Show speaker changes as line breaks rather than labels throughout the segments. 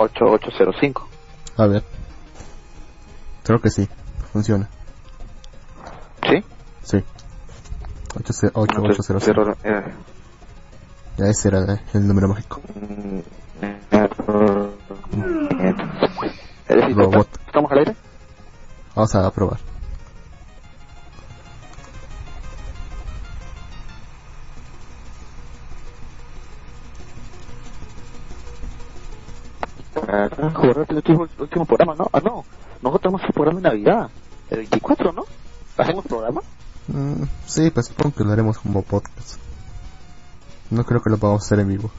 8805.
A ver. Creo que sí, funciona.
¿Sí?
Sí. 8805.
Cero- eh,
Ya ese era el número mágico.
mm, eh,
Robot.
¿estamos al aire?
Vamos a probar.
Jugar el último, el último programa, ¿no? Ah, no. Nosotros tenemos el programa de Navidad. El 24, ¿no? ¿Hacemos programa?
Mm, sí, pues supongo que lo haremos como podcast. No creo que lo podamos hacer en vivo.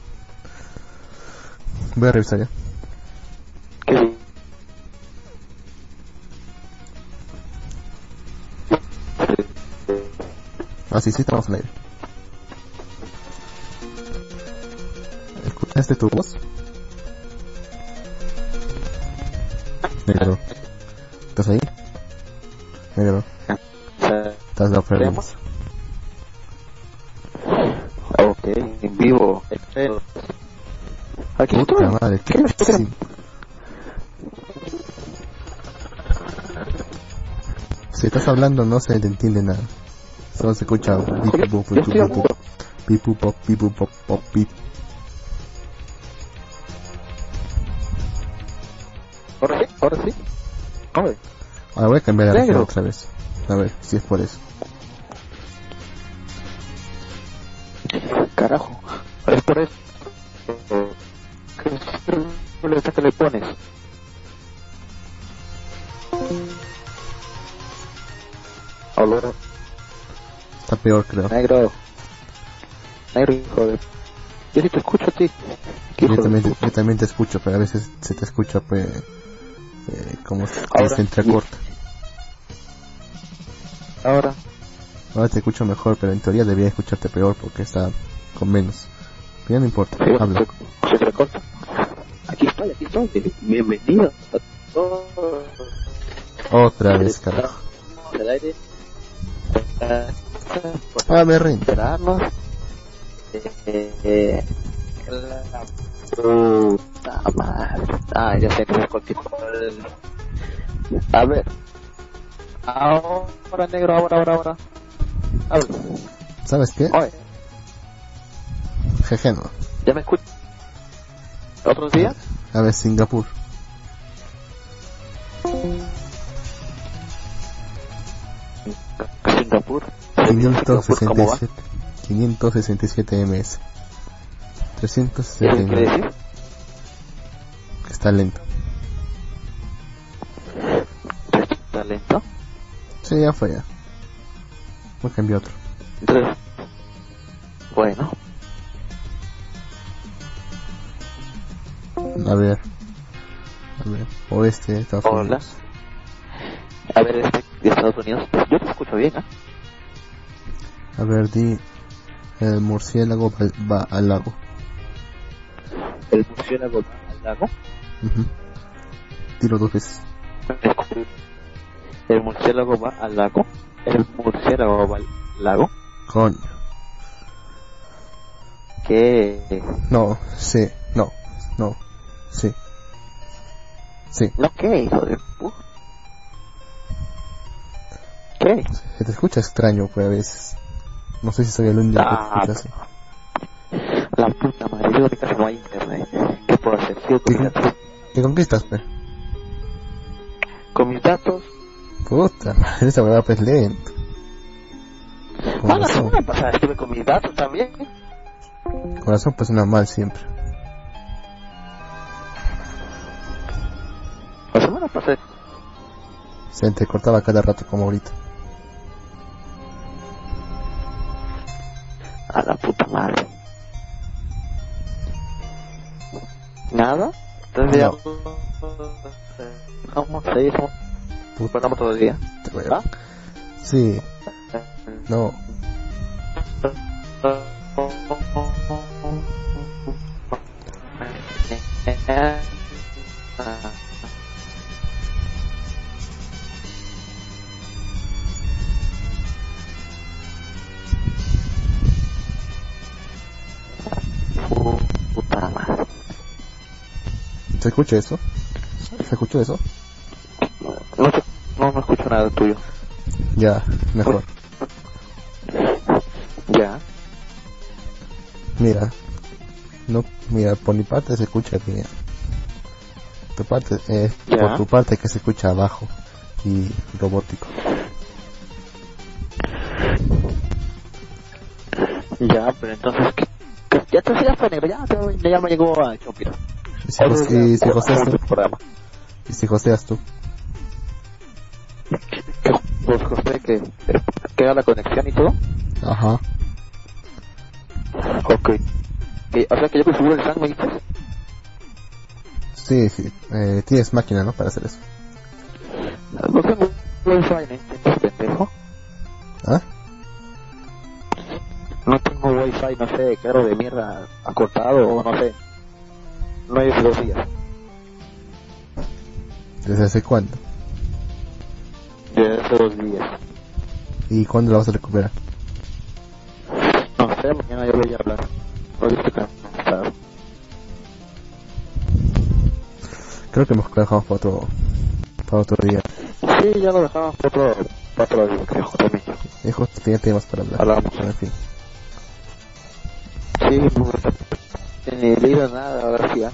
Voy a revisar ya.
¿Qué sí?
Ah, sí, sí, estamos en aire. ¿Escuchaste tu voz? Negro. ¿Estás ahí? Negro. ¿Estás de
¿Tenemos? Ok, en vivo. Aquí estoy.
Madre,
¿Qué
sí. Si estás hablando no se te entiende nada. Solo se escucha bup, pop, bup, pop, pop, A cambiar
Negro.
otra vez. A ver si es por eso.
carajo. Es por eso. ¿Qué que le pones? Aló,
Está peor creo.
negro. Negro, hijo de... Yo sí te escucho a ti. ¿Qué hijo
Yo también, te,
puta?
yo también te escucho, pero a veces se te escucha pues, eh, como
Ahora,
se entrecorta.
Ahora,
Ahora te escucho mejor, pero en teoría debería escucharte peor porque está con menos. Pero ya no importa,
sí,
habla.
se, se recorta. Aquí estoy, aquí estoy. Bienvenido a todos.
Otra vez, carajo.
Al aire.
Ah, me rindo.
Eh, eh, la puta madre. Ah, ya sé que es cualquier A ver. Ahora, negro, ahora, ahora, ahora. Ver.
¿Sabes qué?
Oye,
Jeje, no.
¿ya me escuchas? ¿Otro día?
A ver, Singapur.
Singapur. Singapur, ¿cómo va?
567. 567 ms.
¿Qué
369.
quiere decir?
Que está lento.
¿Está lento?
Sí, ya fue ya. Voy a cambiar otro.
Bueno,
A ver. A ver. Oeste, Estados
Hola.
Unidos.
a ver, este de Estados Unidos. Yo te escucho bien, ¿ah?
A ver, di. El murciélago va, al lago.
El murciélago va al lago.
Ujú. Tiro dos veces.
El murciélago va al lago. El murciélago va al lago.
Coño.
¿Qué?
No, sí, no, no, sí. Sí,
¿No qué, hijo de pu- ¿Qué?
se te escucha extraño, pues a veces. No sé si soy el único que te
Ah,
escucha así.
La puta madre, yo de casa no hay internet. ¿Qué puedo hacer? Mis datos.
¿Qué conquistas, pues?
Con mis datos.
Puta, madre, esa huevada pues lento.
Ah, la semana pasada estuve con mis datos también.
con razón pues suena mal siempre.
La semana pasada.
Se entrecortaba cada rato como ahorita.
A la puta madre. ¿Nada? Entonces ya... Vamos a
te hueva.
¿Ah?
Sí, no,
Puta madre.
¿Se escucha eso? ¿Se escuchó eso?
Nada tuyo.
Ya, mejor.
Ya.
Mira, no, mira, por mi parte se escucha bien. Tu parte, eh,
Ya.
por tu parte que se escucha abajo y robótico.
Ya, pero entonces, ¿qué? Ya te fue negro, ya, ya, ya me llegó a Chopira.
Y si, José- y si joseas tú, y si joseas tú,
la conexión y todo.
ajá,
Ok. Eh, o sea que yo que subo el SAN, me dices.
sí, sí, eh, tienes máquina, ¿no? Para hacer eso.
No tengo wifi, ¿no entiendes, pendejo?
¿Ah?
No tengo wifi, no sé, claro, de mierda, acortado o no sé. No hay dos días.
¿Desde hace cuándo?
Desde hace dos días.
¿Y cuándo lo vas a recuperar?
No sé, mañana yo voy a hablar. Hoy estoy cansado.
Creo que mejor lo dejamos para otro, para otro día.
Sí, ya lo dejamos para otro, para otro día, creo, también.
Hijo, tenía temas para hablar.
Hablamos.
En fin.
Sí, pues, ni he leído nada, ahora sí, ¿ah?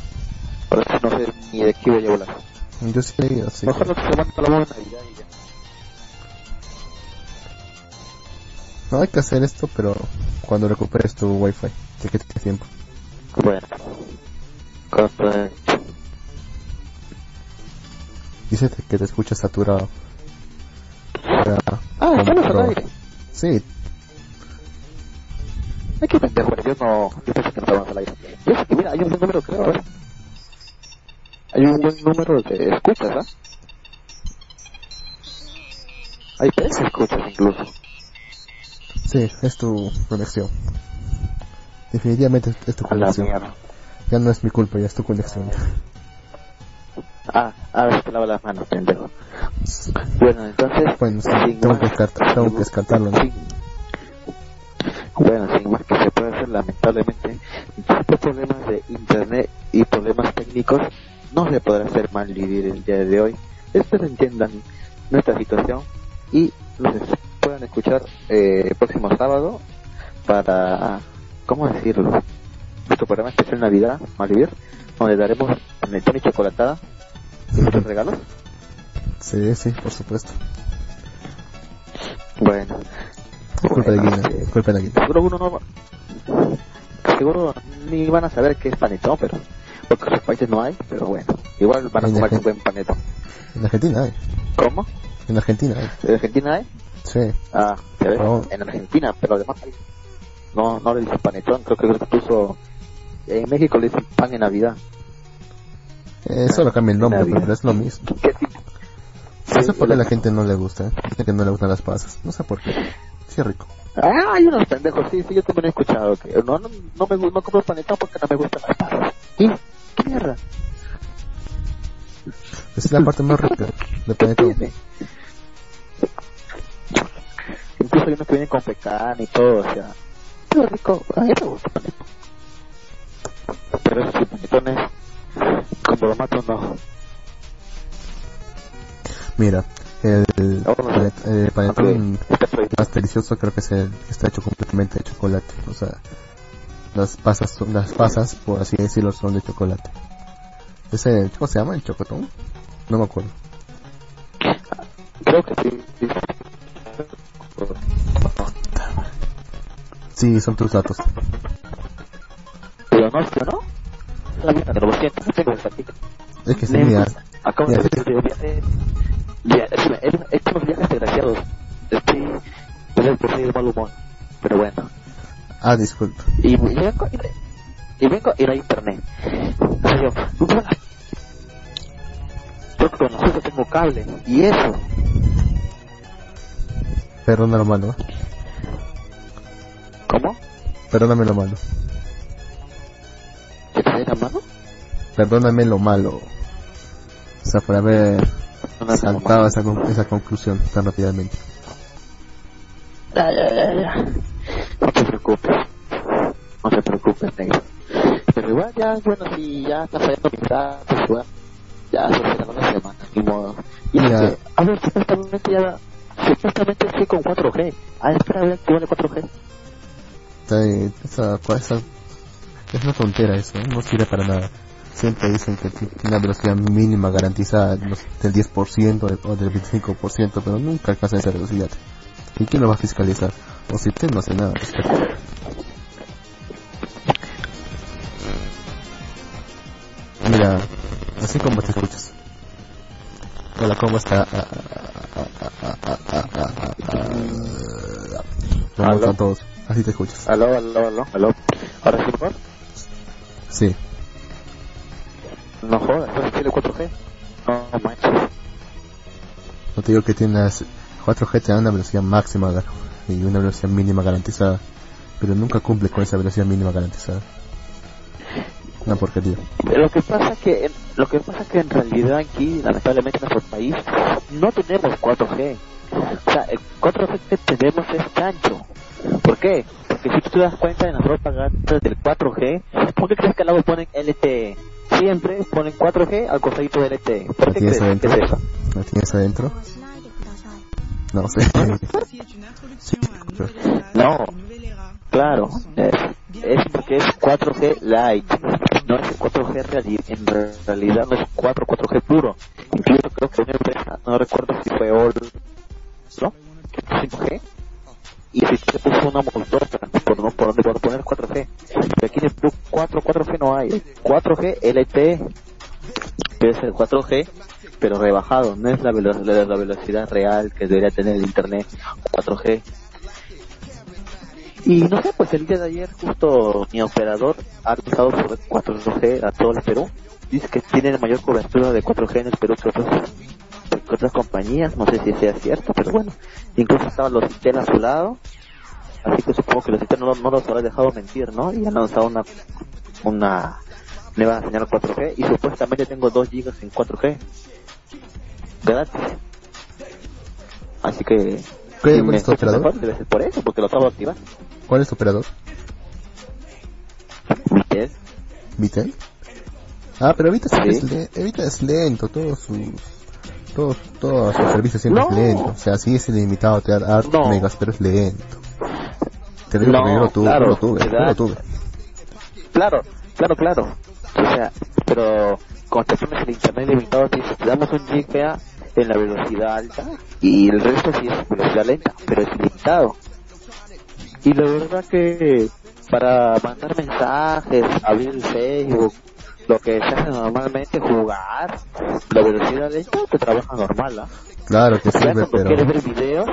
Ahora sí no sé ni de qué voy a hablar.
Yo sí he leído, sí.
Mejor lo que se manda la buena Navidad y ya.
No hay que hacer esto, pero cuando recuperes tu wifi, ya que tienes tiempo.
Bueno. Correcto.
Dice que te escuchas saturado. Para
Ah, estamos al aire.
Sí,
Ay, qué pendejo, yo no, yo pensé que no estábamos al aire. Yo sé que, mira, hay un buen número, creo, ver. Hay un buen número de escuchas, ¿ah? Hay tres escuchas incluso.
Sí, es tu conexión. Definitivamente es tu conexión. Ya no es mi culpa, ya es tu conexión.
Ah, ahora se lava las manos, pendejo. Bueno, entonces...
Bueno, sí, tengo
más-
que descartar- tengo que descartarlo, ¿no?
Bueno, sin más que se puede hacer, lamentablemente, por problemas de internet y problemas técnicos, no se podrá hacer mal vivir el día de hoy. Espero entiendan nuestra situación y nos puedan escuchar eh, el próximo sábado para, ¿cómo decirlo? Nuestro programa especial Navidad, Malvivir, donde daremos panetón y chocolatada y muchos regalos.
Sí, sí, por supuesto.
Bueno.
Culpa de
Bueno,
Guina,
eh,
culpa de Guina.
Seguro uno no va- Seguro ni van a saber qué es panetón, pero... Porque en países no hay, pero bueno. Igual van a comer un buen panetón.
En Argentina hay,
¿Cómo?
en Argentina hay.
¿En Argentina hay?
Sí,
Ah, ¿ya ves?
No.
En Argentina, pero además. No, no le dicen panetón, creo que incluso... En México le dicen pan en Navidad.
eh, solo cambia el nombre,
Navidad.
pero es lo mismo.
¿Qué?
No sé por qué
la-
la gente no le gusta, ¿eh? Dice que no le gustan las pasas. No sé por qué. Sí, es rico.
Ah, hay unos pendejos, sí, sí, yo también he escuchado que no, no, no me no compro panetón porque no me gustan las pasas. ¿Y? ¿Qué mierda?
Es la parte más rica de
¿Qué
panetón.
Incluso hay unos que vienen con pecan y todo, o sea. Pero rico, a mí me gusta el panetón. Pero esos panetones, con bromato no.
Mira, el, panet- el panetón más delicioso creo que es el que está hecho completamente de chocolate. O sea, las pasas, son- las pasas, por así decirlo, son de chocolate. Ese, ¿cómo se llama? ¿El chocotón? No me acuerdo.
Creo que sí. Sí.
Son tus datos.
Pero no, pero no. Pero lo siento, no tengo el ratito.
Es que sí, mira,
Acabo de decir de viaje. Ya, es, es, es unos viajes desgraciados. Estoy, estoy, estoy de mal humor. Pero bueno.
ah, disculpa.
Y, vengo, y, vengo y no hay internet. O sea, yo. Yo con nosotros tengo cable. Y eso.
Perdona lo malo, ¿eh?
¿Cómo?
Perdóname lo malo.
¿Que te la mano?
Perdóname lo malo. O sea, por haber saltado esa, esa conclusión tan rápidamente.
Ya, ya, ya, ya. No te preocupes. No te preocupes, negro. Pero igual ya, bueno, si ya está fallando mis datos bueno, ya se será una semana, ni modo. Y es que, a ver, supuestamente ya, supuestamente sí con 4G. Ah, espera a ver que vale 4G.
Esa, es una tontera eso, ¿eh? no sirve para nada. Siempre dicen que tiene una velocidad mínima garantizada del 10% o del 25%, pero nunca alcanza esa velocidad. ¿Y quién lo va a fiscalizar? O si usted no hace nada respecto. Mira, así como te escuchas. Hola, ¿cómo está? ¿Cómo están todos? Así te escuchas.
Aló, aló, aló, aló. ¿Ahora sí mejor?
Sí.
No jodas, ¿no tiene 4G? No manches.
No te digo que tienes 4G te da una velocidad máxima y una velocidad mínima garantizada, pero nunca cumple con esa velocidad mínima garantizada. Una porquería.
Lo que pasa que lo que pasa que en realidad aquí, lamentablemente en nuestro país, no tenemos 4G. O sea, el 4G que tenemos es chancho. ¿Por qué? Porque si tú te das cuenta en las propagandas del 4G, ¿por qué crees que al lado ponen LTE? Siempre ponen 4G al costadito del LTE. ¿Por qué crees
adentro?
que es eso?
¿Lo tienes adentro? No sé.
no, claro, es porque es 4G Lite, no es 4G reali en realidad no es 4 4G puro. Incluso creo que una empresa, no recuerdo si fue All, ¿no? Que puso 5G y si se puso una Moldova por no por, poner 4G. Pero aquí en el Plus 4 4G no hay, 4G LTE, pero es el 4G pero rebajado, no es la, velo la, velocidad real que debería tener el internet 4G. Y no sé, pues el día de ayer justo mi operador ha usado por 4G a todo el Perú. Dice que tiene mayor cobertura de 4G en el Perú que, otros, que otras compañías, no sé si sea cierto, pero bueno, incluso estaban los Citel a su lado, así que supongo que los Citel no, no los habrá dejado mentir, ¿no? Y han lanzado una, una nueva señal 4G y supuestamente tengo 2 gigas en 4G gratis. Así que.
¿Cuál si es tu operador?
Mejor, debe ser por eso, porque lo acabo de activar.
¿Cuál es tu operador?
Vitel.
¿Vitel? Ah, pero Evita, sí. es, le es lento, todos sus. Todos, todos sus servicios siempre
no.
es lento. O sea, sí es ilimitado, te da
No.
megas, pero es lento. Te digo
No,
porque yo lo tuve,
claro,
yo lo tuve, yo lo tuve.
Claro, claro, claro. O sea, pero cuando te pones el internet limitado, te te damos un giga en la velocidad alta y el resto sí es velocidad lenta, pero es ilimitado. Y la verdad que para mandar mensajes, abrir el Facebook, lo que se hace normalmente, jugar, la velocidad lenta te trabaja normal, ¿ah?
Claro que
Ya
sirve,
cuando
pero.
quieres ver videos,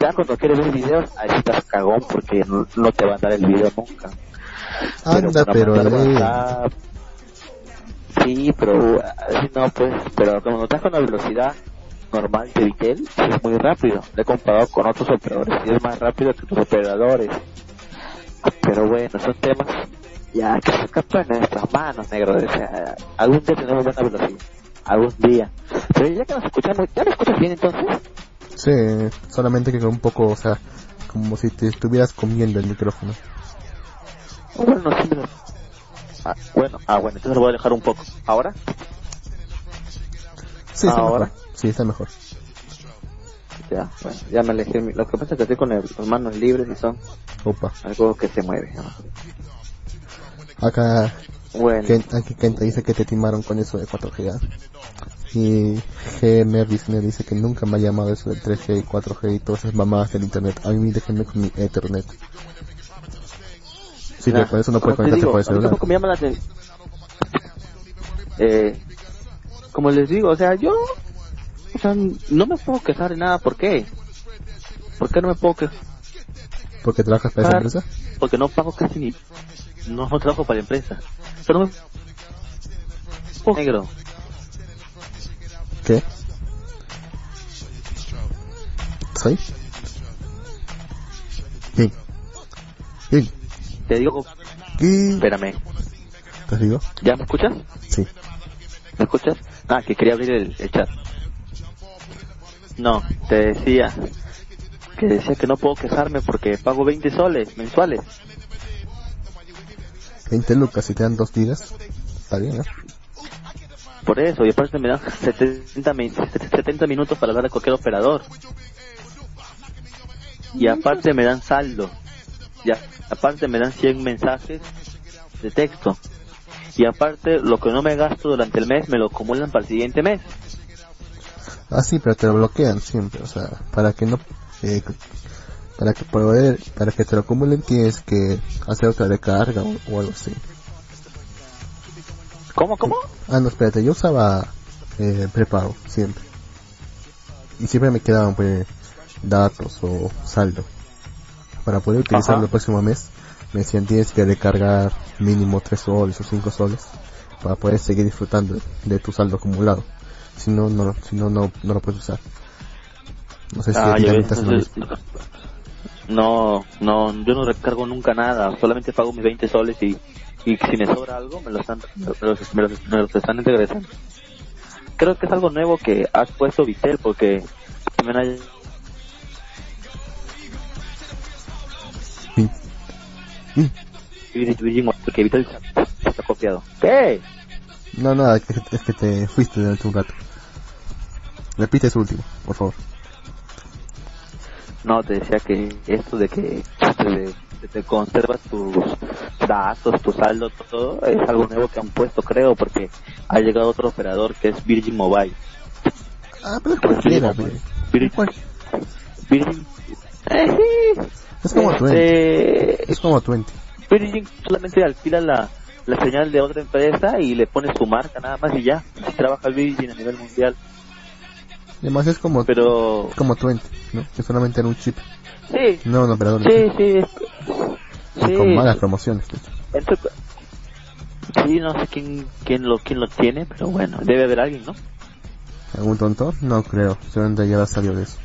ya cuando quieres ver videos, ahí sí estás cagón porque no, no te va a dar el video nunca.
Anda, pero. eh,
WhatsApp, Sí, pero así no, pues, pero cuando estás con la velocidad normal de Vitel, es muy rápido. Le he comparado con otros operadores y es más rápido que tus operadores. Pero bueno, son temas ya que se escapan de nuestras manos, negro. O sea, algún día tenemos buena velocidad. Algún día. Pero ya que nos escuchamos, ¿ya me escuchas bien entonces?
Sí, solamente que con un poco, o sea, como si te estuvieras comiendo el micrófono.
Bueno, sí me lo- Ah, bueno, ah, bueno, entonces lo voy a dejar un poco. ¿Ahora?
Sí, está
Ahora.
mejor. Sí, está mejor.
Ya, bueno, ya me alejé. Lo que pasa es que estoy con las manos libres y son
Opa.
algo que se mueve. ¿no?
Acá,
Bueno,
aquí Kenta dice que te timaron con eso de 4G. ¿ah? Y GMR me dice que nunca me ha llamado eso del 3G y 4G y todas esas mamadas del internet. A mí déjenme con mi Ethernet. Sí,
Nah,
pero por eso no puedes conectarte por el celular.
tampoco me llama la atención. Eh, como les digo, o sea, yo, o sea, no me puedo quejar de nada. ¿Por qué? ¿Por qué no me puedo quejar?
Porque trabajas para esa empresa.
Porque no pago casi ni, no, no trabajo para la empresa. Pero no me, oh, negro.
¿Qué? ¿Soy? ¿Quién? ¿Quién?
Te digo,
¿Quién?
espérame,
¿Te digo?
¿ya me escuchas?
Sí.
¿Me escuchas? Ah, que quería abrir el, el chat. No, te decía que decía que no puedo quejarme porque pago 20 soles mensuales.
20 lucas y te dan 2 gigas. Está bien, ¿eh?
Por eso, y aparte me dan 70, mi- 70 minutos para hablar a cualquier operador. Y aparte me dan saldo. Y aparte me dan 100 mensajes de texto. Y aparte, lo que no me gasto durante el mes me lo acumulan para el siguiente mes.
Ah, sí, pero te lo bloquean siempre, o sea, para que no, eh, para que poder, para que te lo acumulen tienes que hacer otra recarga o, o algo así.
¿Cómo, cómo?
Ah, no, espérate, yo usaba eh, prepago siempre. Y siempre me quedaban pues datos o saldo. Para poder utilizarlo
Ajá.
el próximo mes, me decían tienes que recargar mínimo 3 soles o 5 soles para poder seguir disfrutando de tu saldo acumulado. Si no, no, si no, no, no lo puedes usar. No sé si
Ah, entonces, no, no, yo no recargo nunca nada, solamente pago mis 20 soles y, y si me sobra algo me lo están, me los, me los- me los están regresando. Creo que es algo nuevo que has puesto Vitel porque también hay Virgin Vitel se está copiado. ¿Qué?
No, nada, es que, es que te fuiste durante un rato. Repite eso último, por favor.
No, te decía que esto de que te, te- te conservas tus datos, tu saldo, todo, es algo nuevo que han puesto, creo, porque ha llegado otro operador que es Virgin Mobile.
Ah, pero es cualquiera, pe.
Virgin, Virgin, sí.
Es como Twenty.
Este,
Es como Twenty.
Virgin solamente alquila la, la señal de otra empresa y le pone su marca nada más y ya. Así trabaja el Virgin a nivel mundial.
Además es como,
Pero,
como Twenty, ¿no? Que solamente era un chip,
sí,
no un operador.
sí, sí.
Y
sí.
con malas promociones.
Esto- sí, no sé quién, quién lo, quién lo tiene, pero bueno, debe haber alguien, ¿no?
¿Algún tonto? No creo. Seguramente ya salió de eso.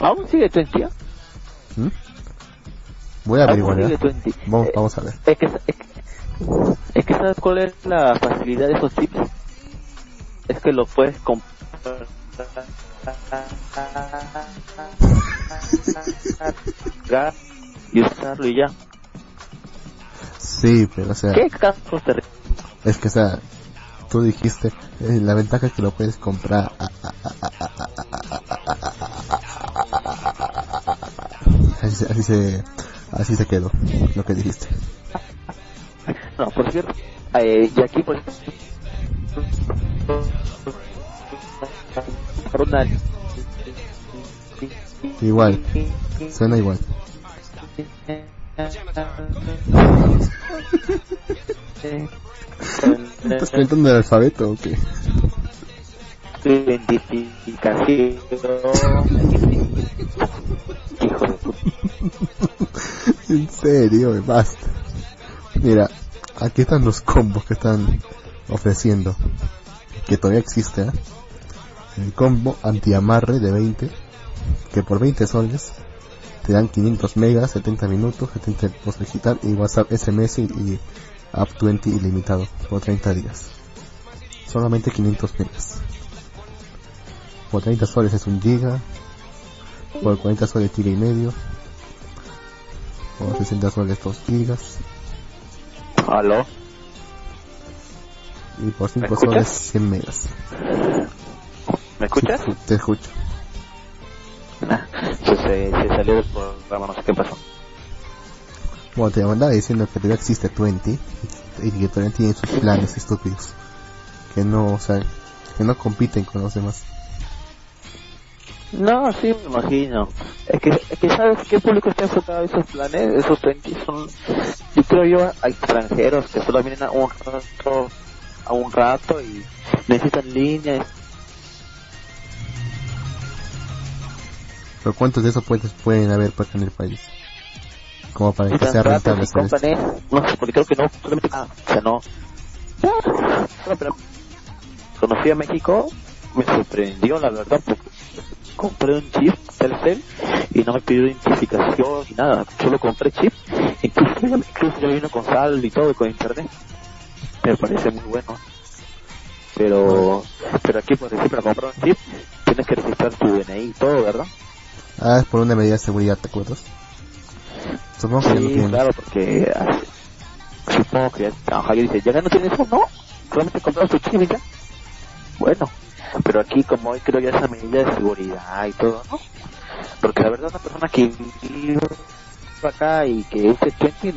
Aún sigue Twenty, ¿ah?
¿Mm? Voy a averiguar.
Twenty.
Vamos,
Eh,
vamos a ver.
Es que, es, que, es que ¿sabes cuál es la facilidad de esos chips? Es que lo puedes comprar y usarlo y ya.
Sí, pero o sea,
¿Qué casos te
es que o sea, tú dijiste, eh, la ventaja es que lo puedes comprar. Así, así se, así se quedó, lo que dijiste.
No, por cierto, eh, y aquí por
Igual, suena igual. ¿Estás cantando el alfabeto o qué?
identificación hijo de puta
En serio, basta. Mira, aquí están los combos que están ofreciendo. Que todavía existe, ¿eh? El combo antiamarre de 20. Que por 20 soles te dan 500 megas, 70 minutos, 70 post digital y WhatsApp SMS y, y App 20 ilimitado por 30 días. Solamente 500 megas. Por 30 soles es un giga. Por 40 soles giga y medio. Por 60 soles 2 gigas.
aló
Y por 5
¿Me escuchas?
soles 100 megas.
¿me escuchas?
Sí, te escucho.
se, se, se salió del programa no sé qué pasó
Bueno, te andaba diciendo que todavía existe 20 y que todavía tienen sus planes estúpidos. Que no, o sea, que no compiten con los demás.
No, sí, me imagino. Es que, es que ¿sabes qué público está enfocado a esos planes? Esos 20 son, yo creo yo, a extranjeros que solo vienen a un rato, a un rato y necesitan líneas.
Pero ¿cuántos de esos puentes pueden haber para acá en el país? Como para que sea rentable hacer esto.
No porque creo que no, solamente, ah, o sea, no. No, pero conocí a México, me sorprendió la verdad, porque compré un chip Telcel y no me pidió identificación ni nada, solo compré chip, incluso, incluso ya vino con saldo y todo, con internet. Me parece muy bueno. Pero, pero aquí por decir, para comprar un chip, tienes que registrar tu DNI y todo, ¿verdad?
Ah, es por una medida de seguridad, ¿te acuerdas? Supongo que ya no
Sí,
tienen.
claro, porque ah, supongo que ya, ajá, yo dice, ¿ya no tienes eso? No, solamente compramos su chip y ya. Bueno, pero aquí como hoy creo ya esa medida de seguridad y todo, ¿no? Porque la verdad una persona que vive acá y que use Twenty,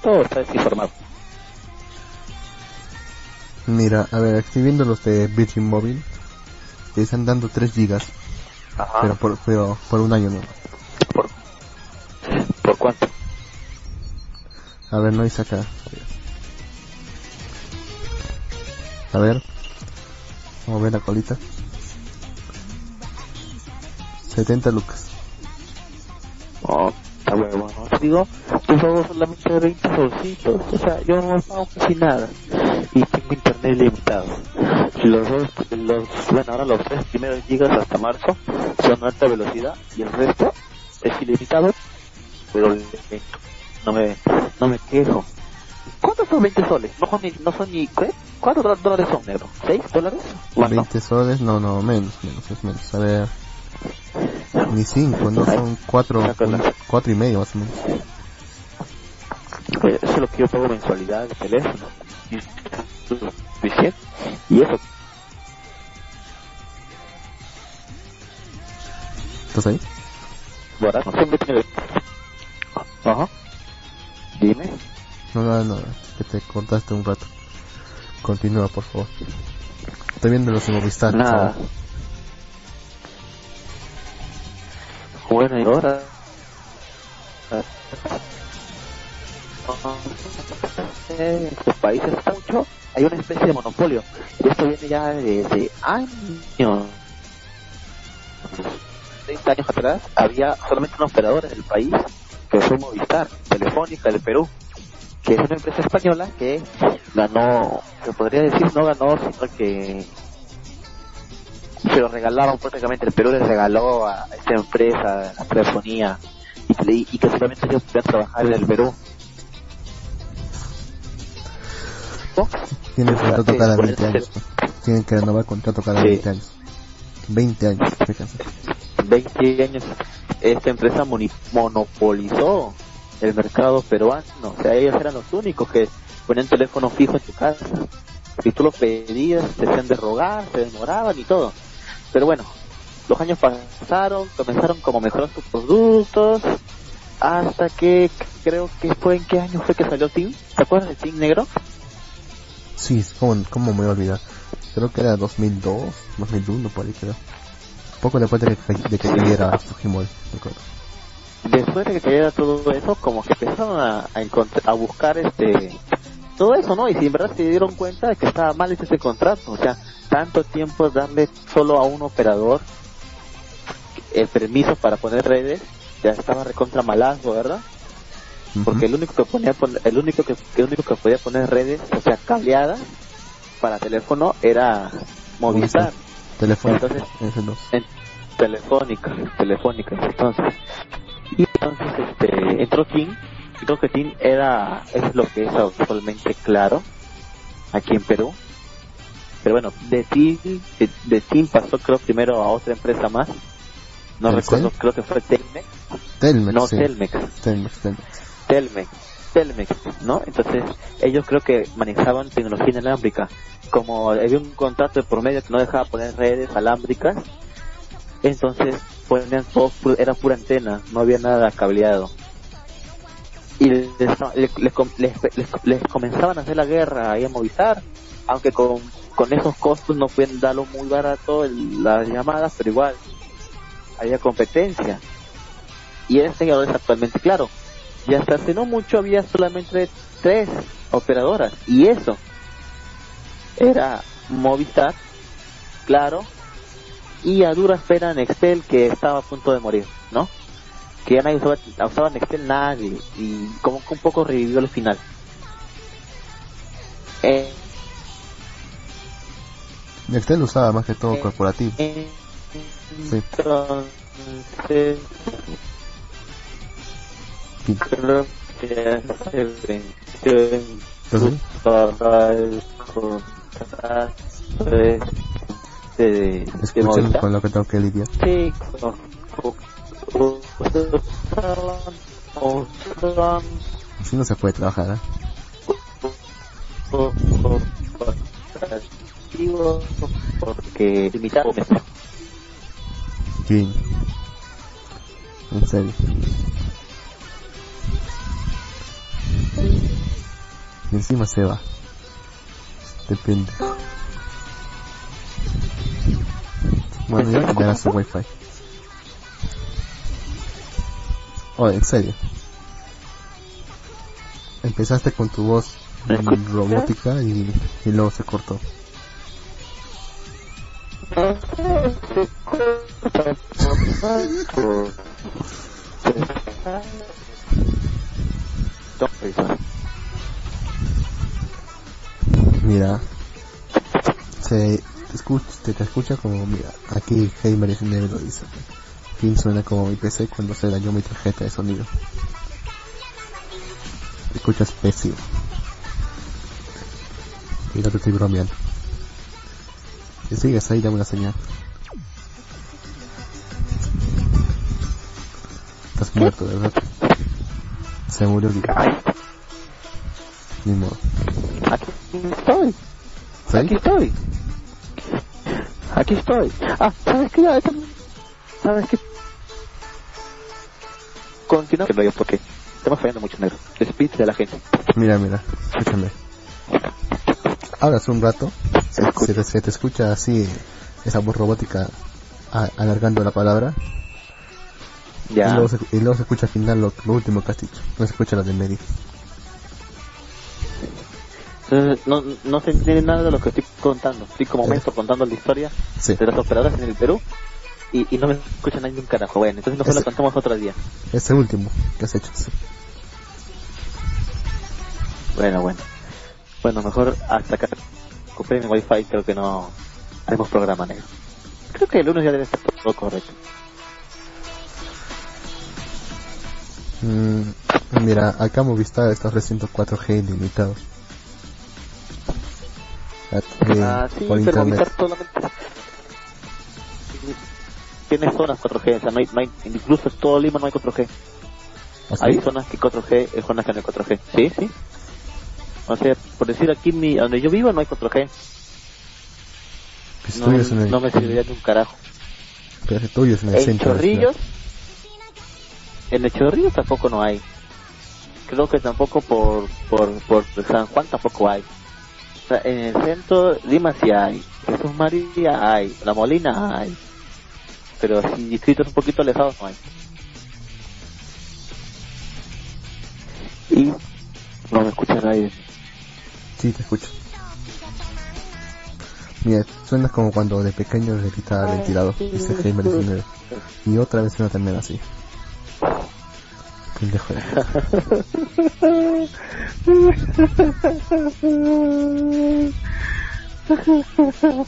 todo está desinformado.
Mira, a ver, estoy viendo los de Virgin Mobile. Te están dando 3 gigas,
Ajá.
pero por, pero por un año no.
¿Por, ¿Por cuánto?
A ver, no dice acá. A ver. Vamos a ver la colita. 70 lucas.
Oh, está bueno, digo, yo pago solamente 20 solcitos, o sea, yo no pago casi nada. Y tengo internet limitado. Los dos, los, bueno, ahora los tres primeros gigas hasta marzo son alta velocidad y el resto es ilimitado, pero. No me, no me quejo. ¿Cuántos son 20 soles? No son ni, no son ni, ¿qué? ¿Cuántos dólares son, negro? ¿6 dólares? Bueno,
20 soles, no, no, menos, menos, es menos. A ver. Ni 5, no, son 4,
Sácala.
4 y medio más o menos.
Eso es lo que yo pago mensualidad de teléfono. Y eso,
¿Estás ahí?
barato, siempre tiene... Ajá. Dime.
No, no, no, que te cortaste un rato. Continúa, por favor. Estoy viendo los Movistar.
Nada. Bueno, y ahora... En estos países mucho, hay una especie de monopolio. Y esto viene ya desde años. 30 años atrás había solamente un operador en el país que fue Movistar, Telefónica del Perú, que es una empresa española que ganó, se podría decir no ganó, sino que se lo regalaron prácticamente, el Perú le regaló a esta empresa la telefonía y y que solamente ellos podían trabajar en el Perú. ¿No?
Tienen contrato cada
por
20
eso
años. Tienen que renovar contrato cada
Sí.
20 años. 20 años, fíjense.
20 años esta empresa monopolizó el mercado peruano. O sea, ellos eran los únicos que ponían teléfono fijo en tu casa. Si tú lo pedías, te hacían de rogar, se demoraban y todo. Pero bueno, los años pasaron, comenzaron como mejorar sus productos, hasta que creo que fue en qué año fue que salió Team. ¿Te acuerdas de Team Negro?
Sí, ¿cómo, cómo me voy a olvidar? Creo que era 2002, 2001, por ahí creo. Poco después de que, de que cayera Fujimori,
después de que cayera todo eso, como que empezaron a, a, a buscar este todo eso, ¿no? Y si en verdad se dieron cuenta de que estaba mal ese contrato, o sea, tanto tiempo darle solo a un operador el permiso para poner redes, ya estaba recontra malazo, ¿verdad? Porque el único que ponía pon- el único que el único que podía poner redes, o sea, cableadas para teléfono era Movistar.
Telefónica,
Entonces, en telefónica, telefónica entonces. Y entonces este entró Tim, y creo que Tim era es lo que es actualmente claro aquí en Perú. Pero bueno, de Tim de, de Tim pasó creo primero a otra empresa más. No recuerdo, creo que fue Telmex,
Telmex,
no
sí.
Telmex,
Telmex, Telmex.
Telmex, Telmex, ¿no? Entonces ellos creo que manejaban tecnología inalámbrica. Como había un contrato de por medio que no dejaba poner redes alámbricas, entonces ponían todo, pu- era pura antena, no había nada cableado. Y les, les, les com- les- les- les comenzaban a hacer la guerra ahí a Movistar, aunque con, con esos costos no pueden darlo muy barato el- las llamadas, pero igual había competencia. Y este ahora es actualmente claro. Y hasta hace no mucho había solamente tres operadoras. Y eso era Movistar, claro, y a duras penas Nextel que estaba a punto de morir, ¿no? Que ya nadie usaba, usaba Nextel nadie y como que un poco revivió el final. Eh,
Nextel usaba más que todo corporativo.
eh,
Sí.
Entonces,
Sí.
creo que ya se venció en
Entonces,
para el contrato de, de, de
escuchen
Movistar.
con lo que tengo que lidiar.
Sí,
Así no se puede trabajar, ¿eh?
porque limitado
Bien. En serio. Y encima se va. Depende. Bueno, ya quitará su wifi. Oh, en serio. Empezaste con tu voz
¿Me
robótica y, y luego se cortó. Mira, se escucha, te, te escucha como, mira, aquí Heimer es negro lo dice. Fin suena como mi PC cuando se dañó mi tarjeta de sonido. Escuchas pésimo. Y no te estoy bromeando. Si sigues ahí, dame una señal. Estás muerto, ¿verdad? Se murió el Ni modo.
aquí estoy.
¿Sí?
Aquí estoy. Aquí estoy. Ah, ¿sabes qué? Ya, ¿Sabes qué? Continúa. Que no yo porque estamos fallando mucho negro. Despídete de la gente.
Mira, mira, escúchame. Hablas un rato,
Se
se se te escucha así esa voz robótica a- alargando la palabra y,
Ya.
luego se, y luego se escucha al final lo, lo último que has dicho. No se escucha la de medio.
Entonces, no, no se entiende nada de lo que estoy contando. Estoy como momento contando la historia
Sí,
de las operadoras en el Perú y, y no me escucha nadie un carajo. Bueno, entonces nosotros lo contamos otro día.
ese último que has hecho. sí.
Bueno, bueno. Bueno, mejor hasta acá. Compré mi wifi, creo que no haremos programa negro. Creo que el lunes ya debe estar todo correcto.
Mm, mira, acá Movistar está ofreciendo 4G ilimitado. Ah, eh,
ah, sí,
por
pero
internet.
Solamente tiene zonas 4G, o sea, no hay, no hay, incluso en todo Lima no hay 4G.
¿Ah?
Hay zonas que 4G, hay zonas que no hay 4G. Sí, sí. O sea, por decir aquí, mi, donde yo vivo no hay 4G.
Que si
No,
el,
no me serviría de un carajo.
pero si tú vives en el
En
centro
Chorrillos, en el Chorrillos tampoco no hay. Creo que tampoco por, por, por San Juan tampoco hay. En el centro, Lima sí hay. Jesús María hay. La Molina hay. Pero si distritos un poquito alejados no hay. Y no me escucha nadie.
Sí, te escucho. Mira, suena como cuando de pequeño le gritaba al ventilador, dice Jaime 19. Y otra vez suena también así. Pendejo.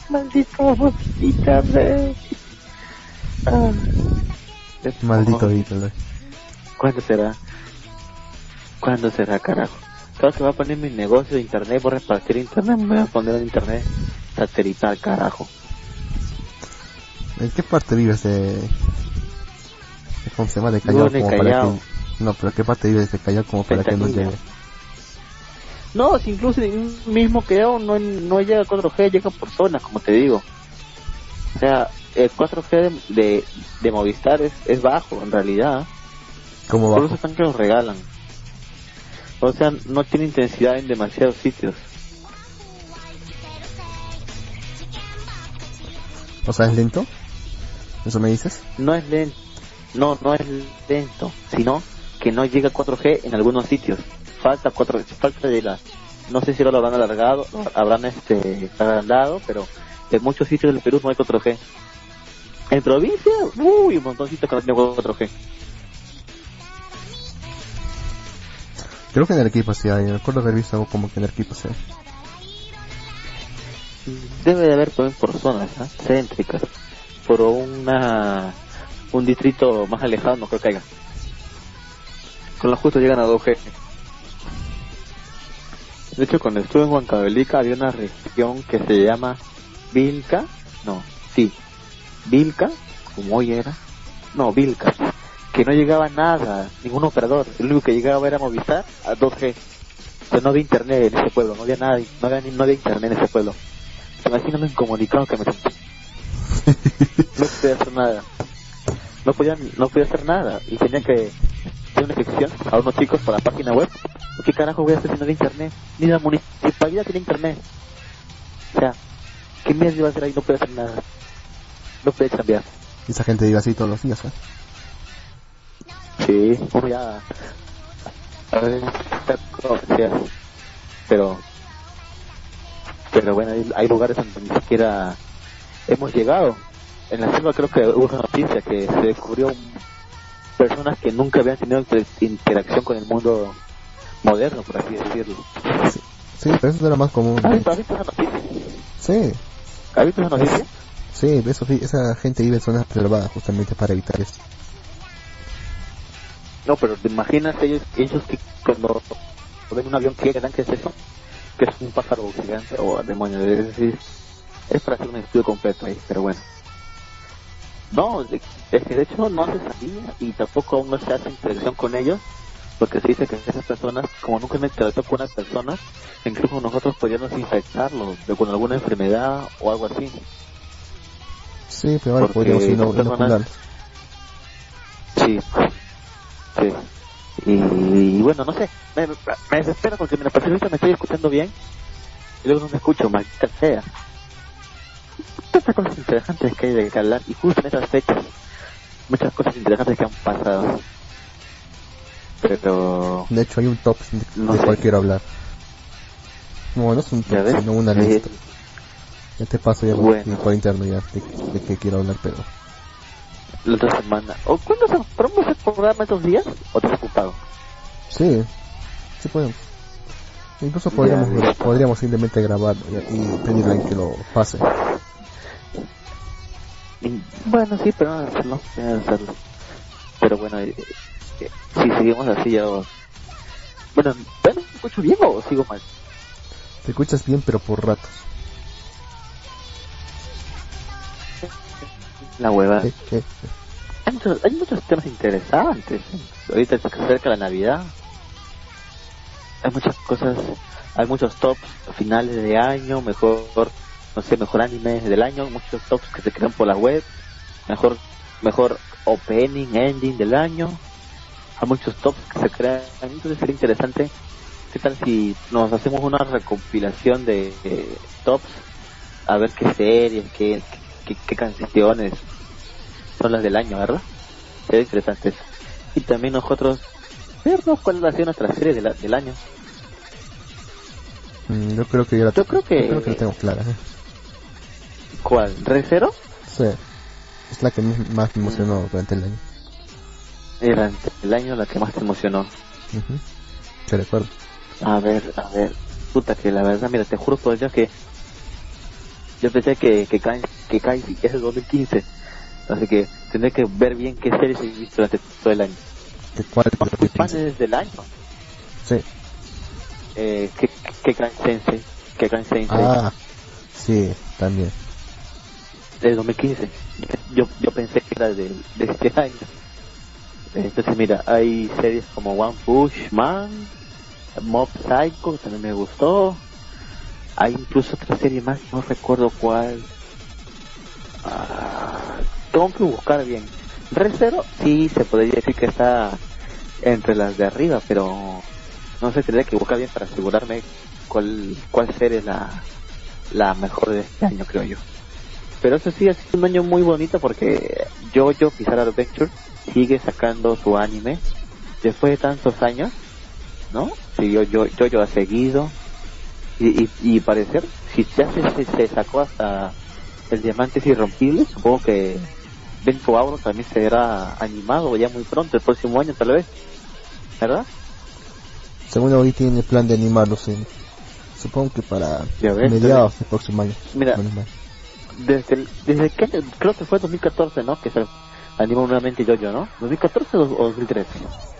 Maldito internet. Ah.
Maldito ídolo.
¿Cuándo será? ¿Cuándo será, carajo? Claro que va a poner mi negocio de internet, voy a repartir internet, me voy a poner en internet satelital, carajo.
¿En qué parte vives de... de ¿Cómo se llama? De Callao. No, pero ¿qué vives de Callao como para que no llegue?
No, si incluso un mismo que yo no, no llega 4G, llega por zonas, como te digo. O sea, el 4G de, de, de Movistar es, es bajo, en realidad.
¿Cómo
Por eso
bajo?
están que los regalan. O sea, no tiene intensidad en demasiados sitios.
O sea, ¿es lento? ¿Eso me dices?
No es lento, no, no es lento, sino que no llega 4G en algunos sitios. Falta 4 falta de la, no sé si lo habrán alargado, lo habrán este agrandado, pero en muchos sitios del Perú no hay 4G. En provincia, uy, un montón de sitios que no tienen 4G.
Creo que en el equipo sí hay. Recuerdo haber visto algo como que en el equipo sí hay.
Debe de haber también por zonas ¿ah? céntricas, por una un distrito más alejado no creo que haya. Con lo justo llegan a 2G. De hecho, cuando estuve en Huancavelica había una región que se llama Vilca, no, sí, Vilca, como hoy era, no, Vilca, que no llegaba nada, ningún operador, el único que llegaba era Movistar a 2G. O sea, no había internet en ese pueblo, no había nada, no había, no había internet en ese pueblo. Imagíname incomunicado que me sentí. No podía hacer nada. No podía, no podía hacer nada. Y tenía que una inscripción a unos chicos para la página web. ¿Qué carajo voy a hacer si no hay internet? Ni la municipalidad tiene internet. O sea, ¿qué mierda iba a hacer ahí? No puede hacer nada. No puede cambiar.
Y esa gente vive así todos los días, ¿eh?
Sí, uno ya... A ver, sea. Pero... Pero bueno, hay, hay lugares donde ni siquiera hemos llegado. En la selva creo que hubo una noticia que se descubrió un- personas que nunca habían tenido inter- interacción con el mundo moderno, por así decirlo.
Sí, pero eso era más común.
¿Has visto, esa noticia?
Sí,
¿Has visto esa noticia?
sí, eso, esa gente vive en zonas preservadas justamente para evitar eso.
No, pero te imaginas ellos, ellos que cuando ven un avión que dan que es eso, que es un pájaro gigante o demonio, es decir, es para hacer un estudio completo ahí, pero bueno. No, es que de hecho no se sabía y tampoco aún no se hace interacción con ellos, porque se dice que esas personas, como nunca han interactuado con unas personas, incluso nosotros podríamos infectarlos de con alguna enfermedad o algo así.
Sí, pero ahora podríamos ir.
Sí, sí. Y, bueno, no sé, me, me desespera porque me parece que me estoy escuchando bien y luego no me escucho, maldita sea. Tantas cosas interesantes que hay de que hablar y justo en esas fechas, muchas cosas interesantes que han pasado. Pero,
De hecho, hay un top de,
No
de
sé.
cual quiero hablar. No, no es un
¿Ya
top, sino una lista. Ya te paso ya
Bueno.
por interno ya de, de qué quiero hablar, pero...
la otra semana, ¿o cuándo se ¿Podemos programa estos días? ¿O te has ocupado?
Sí, sí podemos. Incluso podríamos, podríamos simplemente grabarlo y, y pedirle que lo pase.
Bueno, sí, pero no hacerlo, no hacerlo. Pero bueno, eh, eh, si seguimos así ya... Bueno, ¿me escucho bien o sigo mal?
Te escuchas bien, pero por ratos.
La hueva.
Eh,
Hay muchos, hay muchos temas interesantes. Ahorita se acerca la Navidad. Hay muchas cosas, hay muchos tops finales de año, mejor, no sé, mejor anime del año, muchos tops que se crean por la web, mejor, mejor opening, ending del año. Hay muchos tops que se crean, entonces sería interesante. ¿Qué tal si nos hacemos una recopilación de tops? A ver qué series, qué, qué, qué canciones son las del año, ¿verdad? Sería interesante eso. Y también nosotros vernos cuál ha sido nuestra serie de la- del año.
mm, yo creo que ya la,
Yo creo que-
yo creo que la tengo clara. ¿eh?
¿Cuál? ¿Re Zero?
Sí. Es la que más me emocionó durante el año.
Era el año la que más te emocionó.
Ujú. Te recuerdo.
A ver, a ver. Puta que la verdad, mira, te juro por Dios que yo pensé que que Kai, que Kai es el 2015. Así que tendré que ver bien qué series he visto durante todo el año.
¿De cuál?
Más fui fan desde el año.
Sí.
Eh, que que Kai Sensei, que Sensei.
Ah, sí, también.
del 2015. Yo, yo pensé que era de, de este año. Entonces, mira, hay series como One Push Man, Mob Psycho, que también me gustó. Hay incluso otra serie más, no recuerdo cuál. Ah, tengo que buscar bien. Red sí, se podría decir que está entre las de arriba, pero no sé, tendría que buscar bien para asegurarme cuál, cuál serie es la, la mejor de este año, creo yo. Pero eso sí, ha sido un año muy bonito porque Jojo Bizarre Adventure sigue sacando su anime después de tantos años, ¿no? Sí, yo, yo, Jojo ha seguido y, y, y parecer, si ya se, se, sacó hasta el Diamantes Irrompibles, supongo que Ben Auro también será animado ya muy pronto, el próximo año tal vez, ¿verdad?
Según hoy tiene plan de animarlo, sí. Supongo que para
ves,
mediados del próximo año.
Mira, desde el, desde que creo que fue 2014 no que se animó nuevamente Jojo no 2014 o 2013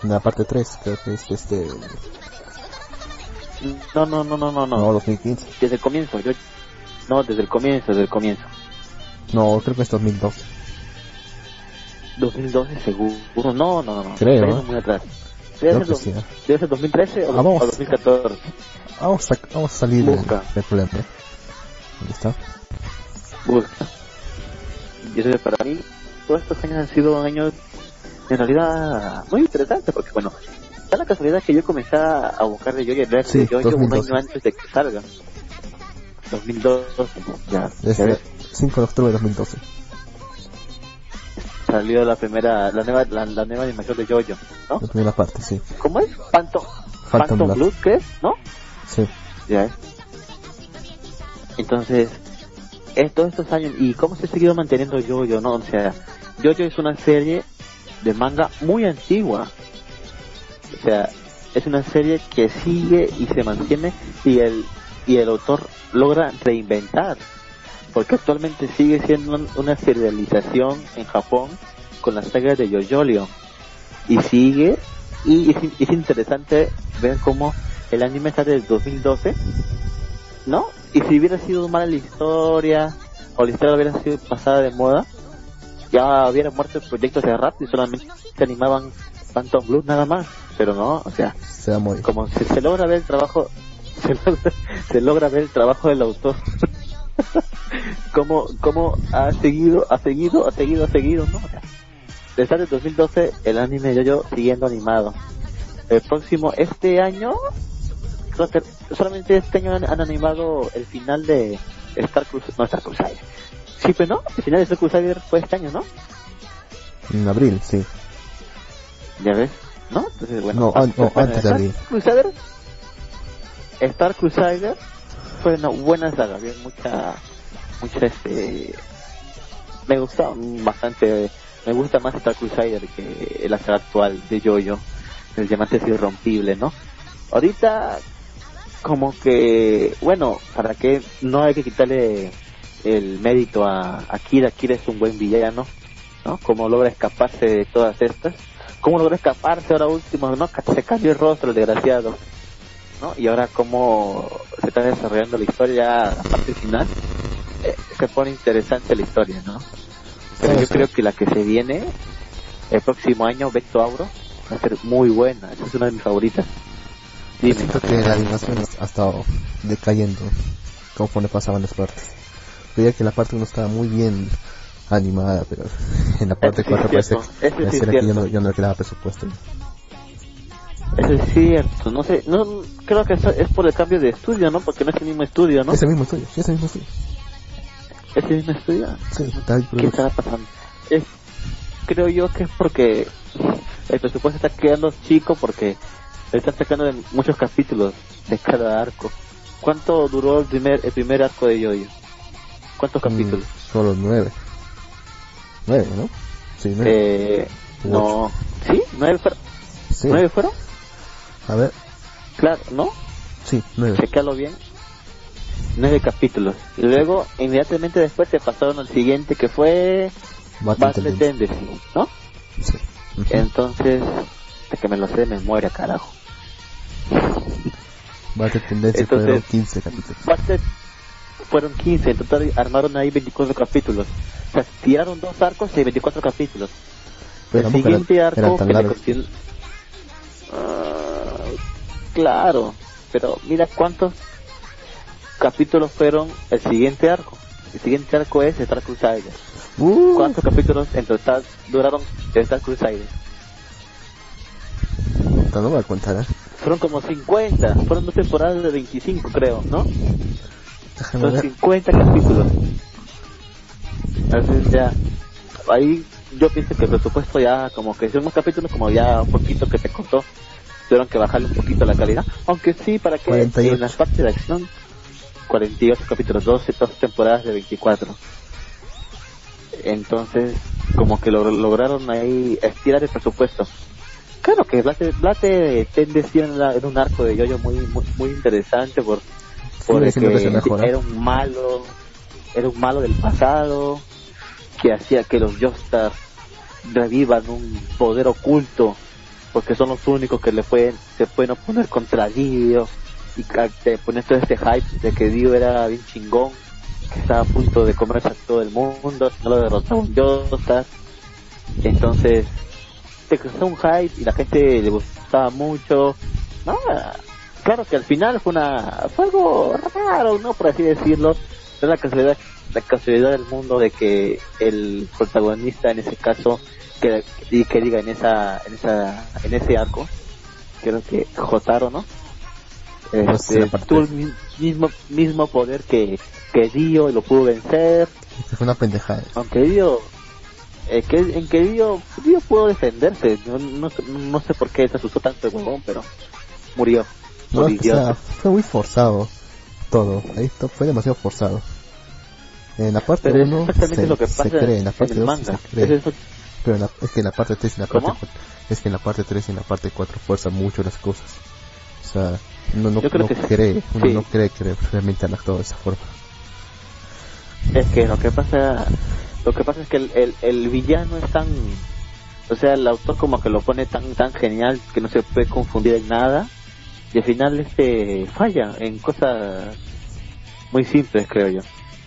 La parte 3, creo que es este.
no no no no no
No,
no
2015.
desde el comienzo yo no desde el comienzo desde el comienzo
No, creo que es 2012.
2012 seguro no no no no
Creo, ¿no?
muy atrás debe ser,
sí. ¿eh?
debe ser 2013 o,
Ah, vamos.
o 2014
Vamos a, vamos a salir del,
Busca.
del problema. ¿eh? Ahí está.
Y eso para mí, todos estos años han sido años en realidad muy interesantes, porque bueno, da la casualidad que yo comencé a buscar de Yoyo y
Sí,
de Yoyo un
2012.
año antes de que salga. 2012, ya,
Desde
ves,
5 de octubre de 2012.
Salió la primera, la nueva, la, la nueva animación de Yoyo, ¿no?
La primera parte, sí.
¿Cómo es? Phantom,
Phantom
Phantom. Blood, ¿crees? ¿No?
Sí.
Ya es. Entonces, es todos estos años, ¿y cómo se ha seguido manteniendo Yoyo, no? O sea, Yoyo es una serie de manga muy antigua. O sea, es una serie que sigue y se mantiene y el, y el autor logra reinventar. Porque actualmente sigue siendo un- una serialización en Japón con la saga de Yoyolio. Y sigue, y es, es interesante ver cómo el anime está desde 2012 ¿no? Y si hubiera sido mala la historia, o la historia hubiera sido pasada de moda, ya hubiera muerto el proyecto hace rato y solamente se animaban Phantom Blue nada más. Pero no, o sea,
Se
como se, se logra ver el trabajo, se logra, se logra ver el trabajo del autor. Como, como ha seguido, ha seguido, ha seguido, ha seguido, ¿no? O sea, desde el 2012 el anime de yo siguiendo animado. El próximo, este año, solamente este año han, han animado el final de Star Crusader, no Star Crusader. Sí, pero no, el final de Star Crusader fue este año, ¿no?
En abril, sí.
Ya ves, ¿no? Entonces, bueno,
No, an- no,
bueno,
antes de
Star
abril.
Crusader, Star Crusader fue una buena saga, había mucha, mucha este, me gusta bastante, me gusta más Star Crusader que la saga actual de Jojo, el diamante es irrompible, ¿no? Ahorita, como que, bueno, para que no hay que quitarle el mérito a, a Kira, Kira es un buen villano, ¿no? Como logra escaparse de todas estas, cómo logró escaparse ahora último, ¿no? Se cambió el rostro, el desgraciado, ¿no? Y ahora cómo se está desarrollando la historia, ya la parte final, eh, se pone interesante la historia, ¿no? Pero
Sí,
yo
sí.
creo que la que se viene el próximo año, Vecto Auro, va a ser muy buena, esa es una de mis favoritas. Dime.
Siento que la animación ha estado decayendo conforme pasaban las partes. Veía que la parte 1 estaba muy bien animada, pero en la parte
Eso sí es
4 parece,
cierto, eso sí es
pareciera que ya no, ya no le quedaba presupuesto.
Eso es cierto, no sé, no creo que es por el cambio de estudio, ¿no? Porque no es el mismo estudio, ¿no?
Ese mismo estudio, sí, ese mismo estudio.
Es el mismo estudio.
Sí, está ahí
¿Qué estará pasando? Es, creo yo que es porque el presupuesto está quedando chico porque están sacando muchos capítulos de cada arco. ¿Cuánto duró el primer el primer arco de Yoyo? ¿Cuántos capítulos?
Mm, solo nueve. Nueve, ¿no? Sí, nueve.
Eh, no, ¿sí? ¿Nueve fueron?
sí.
¿Nueve fueron?
A ver,
Claro, ¿no?
sí, nueve.
Checalo bien. Nueve capítulos. Y luego, inmediatamente después te pasaron al siguiente que fue
Battle Tendency.
¿no?
Sí.
Entonces, de que me lo sé de memoria, carajo.
Battle Tendency
Entonces-
fueron 15 capítulos.
Battle fueron 15, en total armaron ahí 24 capítulos. O sea, tiraron dos arcos y 24 capítulos.
Pero
el siguiente arco
eran tan
que le
largos.
contiene- Ah, claro, pero mira cuántos capítulos fueron el siguiente arco. El siguiente arco es Star Crusader.
Uh,
¿Cuántos capítulos en total duraron Star Crusader?
no me voy a contar, ¿eh?
Fueron como 50, fueron dos temporadas de 25 creo, ¿no?
Déjame
Son
ver.
50 capítulos. Entonces ya, ahí yo pienso que el presupuesto ya, como que son unos capítulos como ya un poquito que se cortó, tuvieron que bajarle un poquito la calidad, aunque sí, para que
48.
en las partes de acción, 48 capítulos, 12, dos temporadas de 24. Entonces, como que lo, lograron ahí estirar el presupuesto. Claro que Blate, Blate era, era un arco de yoyo muy, muy, muy interesante por,
que mejora.
era un malo, era un malo del pasado, que hacía que los Joestar revivan un poder oculto, porque son los únicos que le pueden, se pueden oponer contra Dio, y te ponen todo este hype de que Dio era bien chingón, que estaba a punto de comerse a todo el mundo, no lo derrotaba un entonces te creó un hype y la gente le gustaba mucho, no, claro que al final fue una fue algo raro no por así decirlo. Es la casualidad, la casualidad del mundo de que el protagonista en ese caso, que, y que diga en esa, en esa, en ese arco, creo que Jotaro, ¿no? Este, tuvo el mismo, mismo poder que, que Dio y lo pudo vencer.
Fue una pendejada.
Aunque Dio, eh, que, en que Dio, Dio pudo defenderse. No, no, no sé por qué se asustó tanto el huevón, pero murió.
No, o sea, fue muy forzado todo. Ahí fue demasiado forzado. En la parte 1 se, se cree, en la parte 2
manga.
se cree.
Es eso-
Pero la- es que en la parte 3 y en la
¿Cómo?
parte 4, es que en la parte 3 y en la parte 4 fuerza mucho las cosas. O sea, uno no, no
que sí.
cree, uno no cree que realmente han actuado de esa forma.
Es que lo que pasa, lo que pasa es que el, el, el villano es tan, o sea, el autor como que lo pone tan tan genial que no se puede confundir en nada y al final este falla en cosas muy simples creo yo.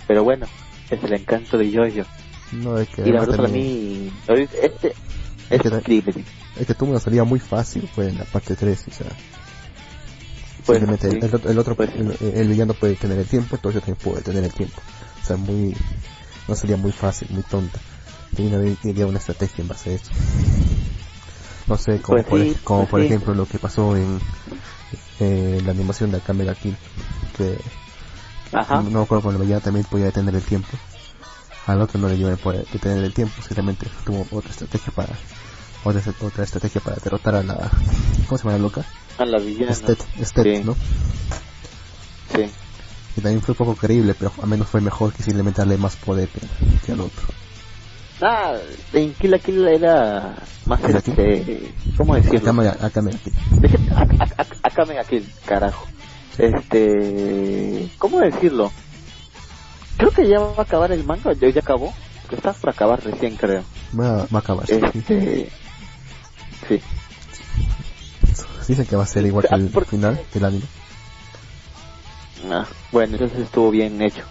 Pero bueno, es el encanto de Yoyo
No, es que
y la verdad para mí este es
Es que-
increíble.
es que tuvo una salida muy fácil fue en la parte 3, o sea,
Pues,
simplemente
sí.
el, otro- el otro,
Pues,
el, el villano puede tener el tiempo, entonces también puede tener el tiempo. O sea, muy, una salida muy fácil, muy tonta. Tiene que una estrategia en base a eso. No sé, como
Pues
por,
sí,
ej- como
pues
por
sí.
ejemplo lo que pasó en eh, la animación de Akame ga Kill, que
Ajá.
no me acuerdo cuando el villano también podía detener el tiempo. Al otro no le dio el poder de detener el tiempo, simplemente tuvo otra estrategia para otra, otra estrategia para derrotar a la ¿cómo se llama la loca?
A la villana.
Estet, Estet,
Sí.
¿no?
Sí.
Y también fue poco creíble, pero al menos fue mejor que simplemente darle más poder que, que al otro.
Ah, en Kill la Kill era más
¿Kill Kill?
este, ¿cómo decirlo?
Akame, Akame ga Kill.
Deje- a- a- a- Acá me aquí, carajo. Este, ¿cómo decirlo? Creo que ya va a acabar el manga, ya, ya acabó. Está por acabar recién, creo.
Va, va a acabar. sí.
Este, sí.
Dicen que va a ser igual que el
por-
final del anime.
Ah, bueno, entonces estuvo bien hecho.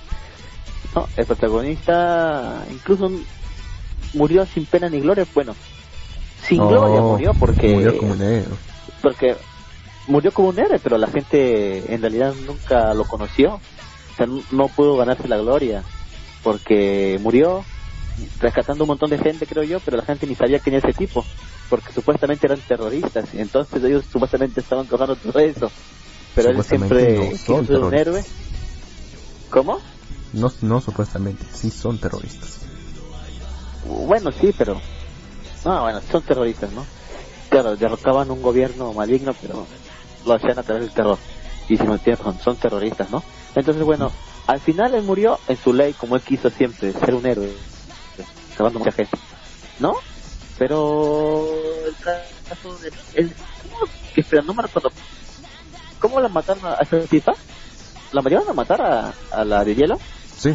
No, el protagonista incluso murió sin pena ni gloria. Bueno, sin
No,
gloria murió porque
Murió como un héroe.
porque murió como un héroe, pero la gente en realidad nunca lo conoció. Sea, no- pudo ganarse la gloria porque murió rescatando un montón de gente, creo yo, pero la gente ni sabía quién era ese tipo, porque supuestamente eran terroristas, y entonces ellos supuestamente estaban causando todo eso. Pero él siempre
no
ser un héroe. ¿Cómo?
No, no supuestamente, sí son terroristas.
Bueno, sí, pero... No, bueno, son terroristas, ¿no? Claro, derrocaban un gobierno maligno, pero lo hacían a través del terror. Y si no entiendes, son terroristas, ¿no? Entonces, bueno, al final él murió en su ley, como él quiso siempre, ser un héroe, salvando mucha gente, ¿no? Pero el caso de... El, ¿cómo? que espera, no. ¿Cómo la mataron a esa tipa? ¿La mandaron a matar a, a la de hielo?
Sí,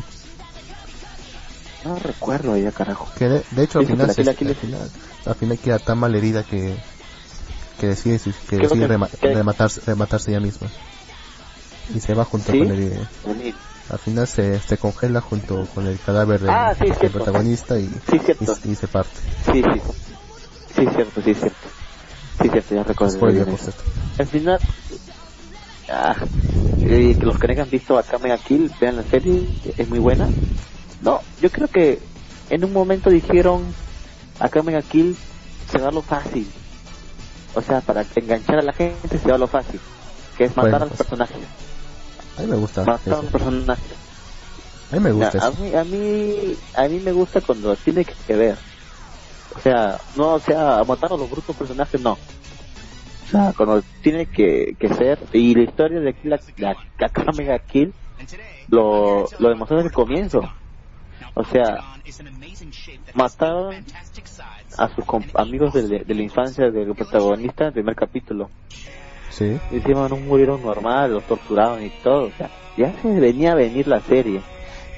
No recuerdo ya, carajo.
que de, de hecho al final, se,
la
al, final, al final queda tan mal herida que que decide, que decide rema- rematarse, rematarse ella misma. Y se va junto
¿Sí?
con el... Al final se, se congela junto con el cadáver del,
Ah, sí,
del
cierto.
protagonista y, y, y se parte.
Sí, sí. Sí, cierto, sí, cierto. Sí, cierto, ya recuerdo. Al final... Ah, y que los que no visto acá Mega Kill, vean la serie, es muy buena. No, yo creo que en un momento dijeron acá Mega Kill se va a lo fácil. O sea, para enganchar a la gente se va a lo fácil. Que es matar
Bueno,
a los
pues,
personajes.
A mí me gusta
Matar a
eso.
los personajes.
A mí me gusta
a
eso.
mí, a mí, a mí me gusta cuando tiene que ver. O sea, no, o sea, matar a los brutos personajes, no. O sea, cuando tiene que, que ser, y la historia de Kill, la, la Kakamega Kill, lo, lo demostró desde el comienzo. O sea, mataron a sus amigos de, de la infancia del protagonista en el primer capítulo.
Sí.
Y encima no murieron normal, los torturaron y todo. O sea, ya se venía a venir la serie.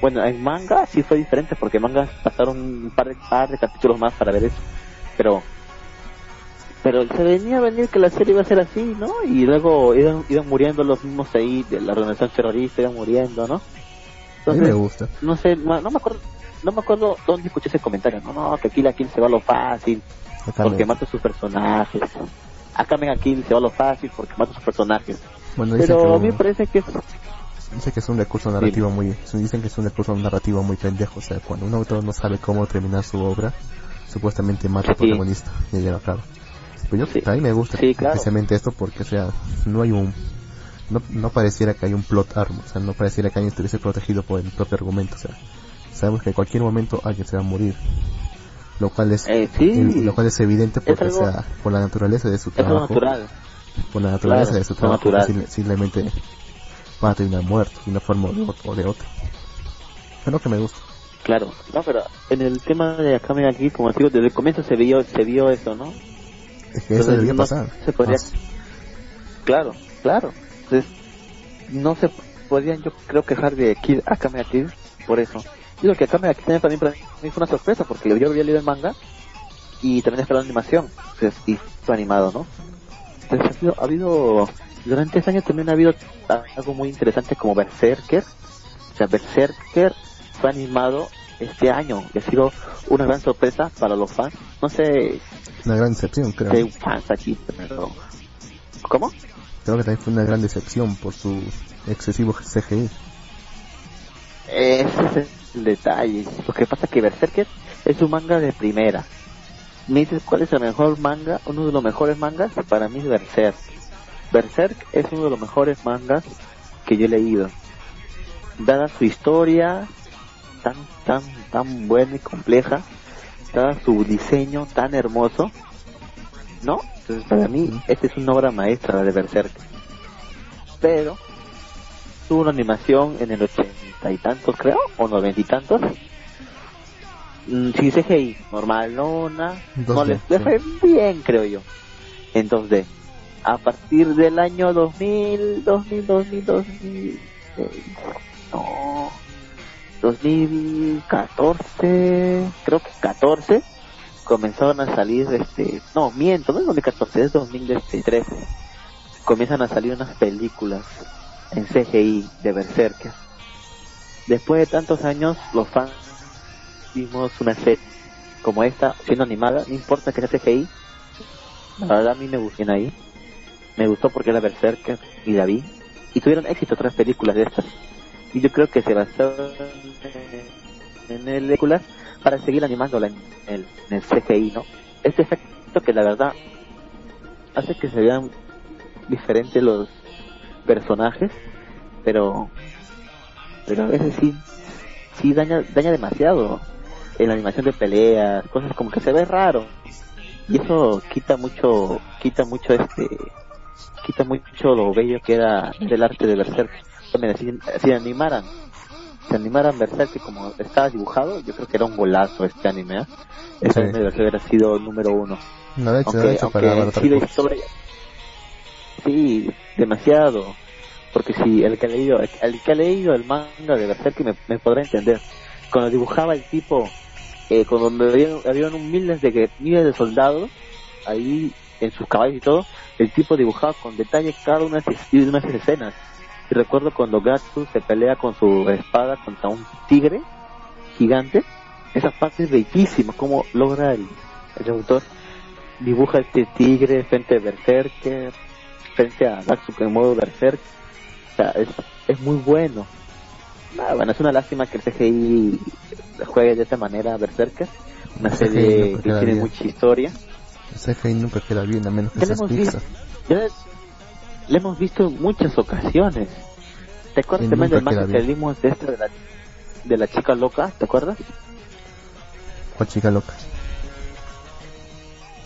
Bueno, en manga sí fue diferente porque en manga pasaron un par de, par de capítulos más para ver eso. Pero pero se venía a venir que la serie iba a ser así, ¿no? Y luego iban, iban muriendo los mismos ahí de la organización terrorista, iban muriendo, ¿no?
A mí me gusta.
no sé, no, no me acuerdo no me acuerdo dónde escuché ese comentario. No, no, que aquí la Kill se va a lo fácil porque mata a sus personajes. Acá Mega Kill se va lo fácil porque mata a sus personajes.
Bueno,
Pero a mí me parece que es...
Dice que es un recurso narrativo muy, dicen que es un recurso narrativo muy pendejo, o sea, cuando un autor no sabe cómo terminar su obra, supuestamente mata al protagonista y lleva a cabo. Pues yo, a mí me gusta especialmente esto porque, o sea, no hay un, no, no pareciera que hay un plot armor, o sea, no pareciera que alguien estuviese protegido por el propio argumento, o sea, sabemos que en cualquier momento alguien se va a morir, lo cual es,
eh,
lo cual es evidente porque, sea, por la naturaleza de su trabajo, por la naturaleza de su trabajo, simplemente va a terminar muerto de una forma o de otra. Es lo que me gusta.
Claro, no, pero en el tema de Akame aquí, como digo, desde el comienzo se vio, se vio eso, ¿no?
Es que eso debería pasar.
Se podría... Claro, claro. Entonces, no se podrían, yo creo, quejar de Kid, Akame aquí por eso. Digo que Akame aquí también para mí fue una sorpresa, porque yo había leído el manga y también esperaba la animación, entonces, y fue animado, ¿no? Entonces, ha habido, ha habido, durante ese año también ha habido algo muy interesante como Berserker. O sea, Berserker fue animado este año y ha sido una gran sorpresa para los fans. No sé.
Una gran decepción, creo.
Hay fans aquí, pero. ¿Cómo?
Creo que también fue una gran decepción por su excesivo CGI.
Ese es el detalle. Lo que pasa es que Berserker es un manga de primera. Me dices cuál es el mejor manga, uno de los mejores mangas, para mí es Berserk. Berserk es uno de los mejores mangas que yo he leído. Dada su historia, tan, tan, tan buena y compleja, dada su diseño tan hermoso, ¿no? Entonces para mí, esta es una obra maestra de Berserk. Pero, tuvo una animación en el ochenta y tantos, creo, o noventa y tantos. Mm, sin CGI, normal, no, no les fue bien, creo yo. En 2D. A partir del año 2000, 2000, 2000, 2000, no, 2014, creo que 14, comenzaron a salir, este, no, miento, no es 2014, es 2013, comienzan a salir unas películas en CGI de Berserker. Después de tantos años, los fans vimos una serie como esta, siendo animada, no importa que sea CGI, la verdad a mí me gustó ahí, me gustó porque era Berserker y la vi, y tuvieron éxito otras películas de estas y yo creo que se basó en el película para seguir animándola en el, en el CGI, ¿no? Este efecto que la verdad hace que se vean diferentes los personajes, pero pero a veces sí sí daña daña demasiado en la animación de peleas, cosas como que se ve raro y eso quita mucho quita mucho este quita mucho lo bello que era del arte de Berserk si, si animaran, si animaran Berserk como estaba dibujado, yo creo que era un golazo este anime. ¿eh? Ese anime de hubiera sido número uno.
No, de hecho, hecho para
sí, historia, sí, demasiado. Porque si el que ha leído, el que ha leído el manga de Berserk me, me podrá entender. Cuando dibujaba el tipo, eh, cuando había, un miles de miles de soldados ahí en sus caballos y todo, el tipo dibujaba con detalle cada una de unas escenas y recuerdo cuando Gatsu se pelea con su espada contra un tigre gigante. Esa parte es bellísima, como logra el, autor dibuja este tigre frente a Berserker, frente a Gatsu en modo Berserk. O sea, es, es muy bueno. Ah, bueno, es una lástima que el CGI juegue de esta manera Berserker, una serie que tiene mucha historia.
El CGI nunca queda bien, a menos que seas
le hemos visto en muchas ocasiones. ¿Te acuerdas también del manga que vimos de esta de la, de la chica loca? ¿Te acuerdas?
¿Cuál chica loca?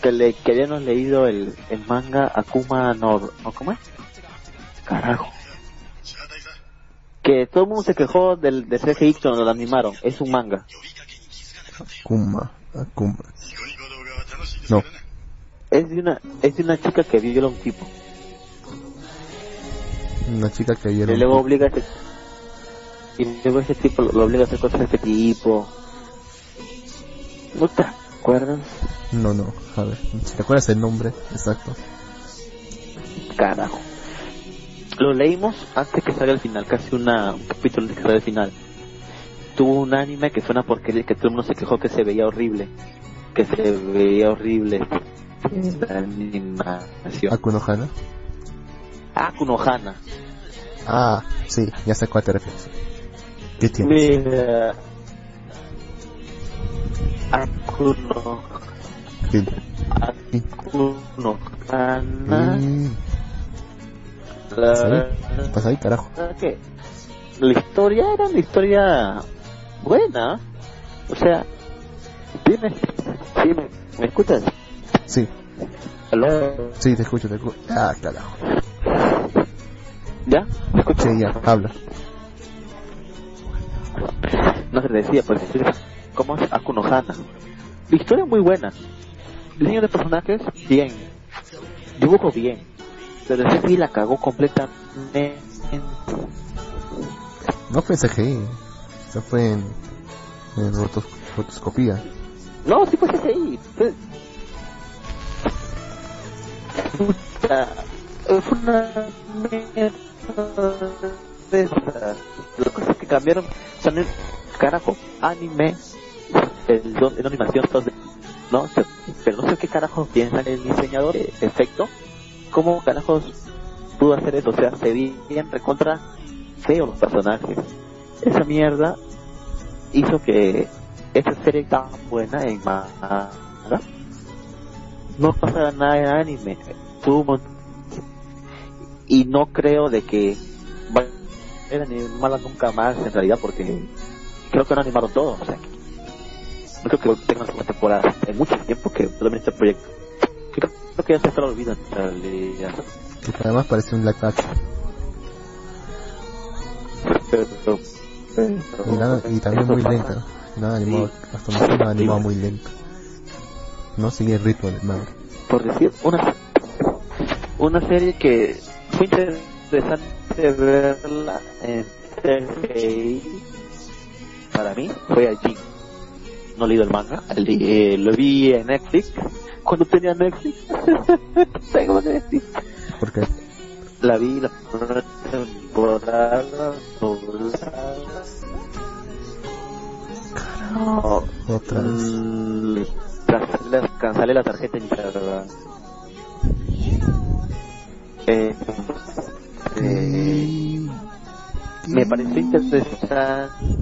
Que, le, que habíamos leído el, el manga Akuma no, no ¿cómo es? Carajo. Que todo el mundo se quejó del, de CGI cuando lo animaron. Es un manga.
Akuma, Akuma. No.
Es de una, es de una chica que viola a un tipo.
Una chica que ayer...
Y luego obliga a ese... Y luego ese tipo lo, obliga a hacer cosas de este tipo. ¿No te acuerdas?
No, no, a ver, si te acuerdas el nombre, exacto.
Carajo. Lo leímos antes que salga el final, casi una, un capítulo antes que salga el final. Tuvo un anime que fue una porquería, que todo el mundo se quejó que se veía horrible. Que se veía horrible la animación.
¿Akunohana?
Akunohana.
Ah, sí, ya sé cuál te refieres. ¿Qué tienes?
Mira. Akuno. Akuno Hana.
Mm,
La
¿Sí? ¿Estás ahí, carajo?
que la historia era una historia buena. O sea, dime, sí, me, ¿me escuchas?
Sí,
¿Aló?
sí, te escucho, te escucho. Ah, carajo.
¿Ya? ¿Me escuchas?
Sí, ya, habla.
No se decía, pues, ¿cómo es Akuno Hana? La historia muy buena. Diseño de personajes, bien. Dibujo bien. Pero ese sí la cagó completamente.
No fue CGI, eso fue en, en rotos- rotoscopía.
No, sí fue CGI. Fue... Fue una mierda de esas. Las cosas que cambiaron son el carajo, anime, en animación, todo de- no sé, pero no sé qué carajo piensa el diseñador efecto, cómo carajos pudo hacer eso, o sea, se veían recontra feos los personajes. Esa mierda hizo que esa serie tan buena en manga no pasara nada en anime. Tuvo y no creo de que vaya a animarla nunca más en realidad porque creo que no animaron todo. O sea, no creo que tengan una temporada en mucho tiempo que termine este proyecto. Creo, creo que ya se lo olvidan en realidad.
Que además parece un live action.
Pero- pero-
Y, nada, y también muy lenta. Nada animado, hasta más nada animado muy lento. No sigue el ritmo del manga.
por decir una una serie que fue interesante verla en CGI para mí fue allí no he leído el manga el- eh, lo vi en Netflix cuando tenía Netflix tengo Netflix
Porque
la vi la primera temporada
otra vez.
Mm, cancelé, la- cancelé la tarjeta en verdad. Eh, eh, me pareció interesante.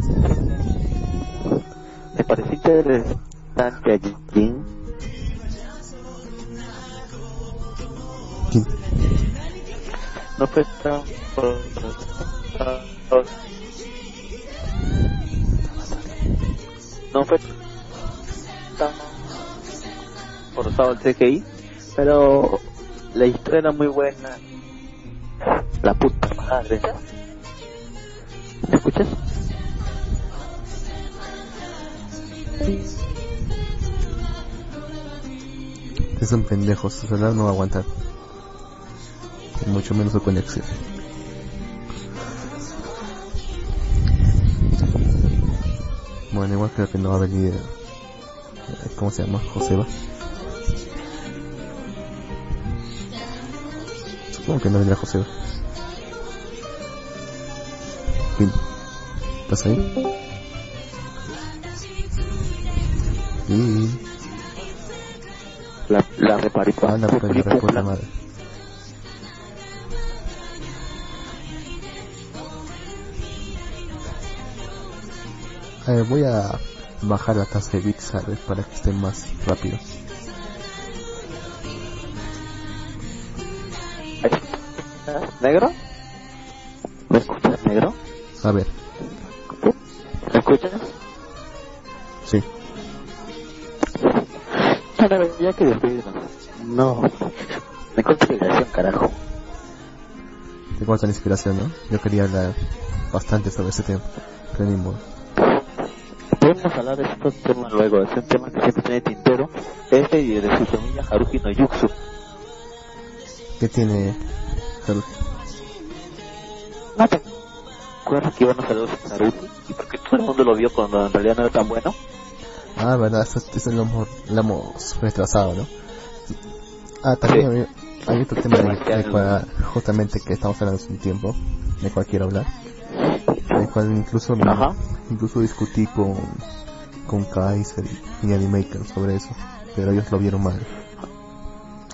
Pareció interesante allí.
¿Quién?
No fue tan. No fue tan forzado el CGI, pero la historia era muy buena. La puta madre. ¿Me escuchas?
Que son pendejos, su celular no va a aguantar. Mucho menos su conexión. Bueno, igual creo que no va a venir. eh, ¿Cómo se llama? Joseba. Supongo que no vendrá Joseba. ¿Estás ahí? Y...
La, la reparé.
Ah, pues, la puta madre. A ver, voy a bajar la tasa de bits. Para que esté más rápido.
¿Negro? ¿Me escuchas, negro?
A ver,
Ya que despedirnos. No. Me consideración, carajo.
Tengo esa inspiración, ¿no? Yo quería hablar bastante sobre ese tema. Pero ni modo.
Podemos hablar de estos temas luego. Es un tema que siempre tiene tintero. Este y de su familia Haruki no Yuxu.
¿Qué tiene Haruki?
¿No te acuerdas que íbamos a hablar de Haruki? Y porque todo el mundo lo vio cuando en realidad no era tan bueno.
Ah, verdad, eso, eso lo, hemos, lo hemos retrasado, ¿no? Ah, también hay otro tema de,
Demasiado.
de cual, justamente que estamos hablando hace un tiempo, de cual quiero hablar. De cual incluso,
Ajá.
incluso discutí con, con Kaiser y Animaker sobre eso, pero ellos lo vieron mal.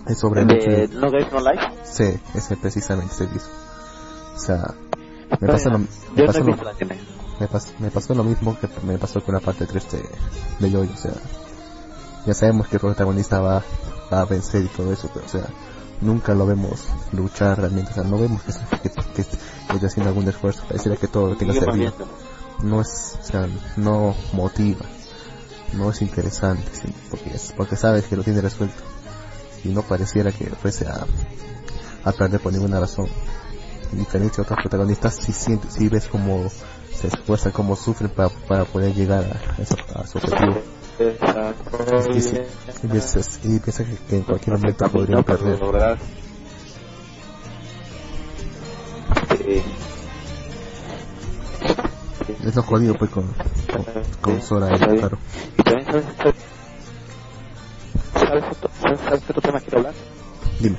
Es sobre el hecho
De
de...
No Games No Life.
Sí, ese precisamente se hizo. O sea, Me pasó lo, me lo. Me, pas- me pasó lo mismo que me pasó con la parte 3 de, de Yoyo, o sea, ya sabemos que el protagonista va, va a vencer y todo eso, pero o sea, nunca lo vemos luchar realmente, o sea, no vemos que, que, que haciendo algún esfuerzo, pareciera que todo lo tenga servido. no es, o sea, no motiva, no es interesante, sí, porque, es- porque sabes que lo tiene resuelto y no pareciera que fuese a, a perder por ninguna razón. En diferencia a otros protagonistas, si sientes, si ves cómo se esfuerzan, cómo sufren para, para poder llegar a, a su objetivo. Y, y piensas, y piensas que, que en cualquier momento podrían perder. Es lo jodido pues con, con, con Sora y claro.
Y también sabes, sabes, sabes, sabes qué otro tema quiero hablar.
Dime.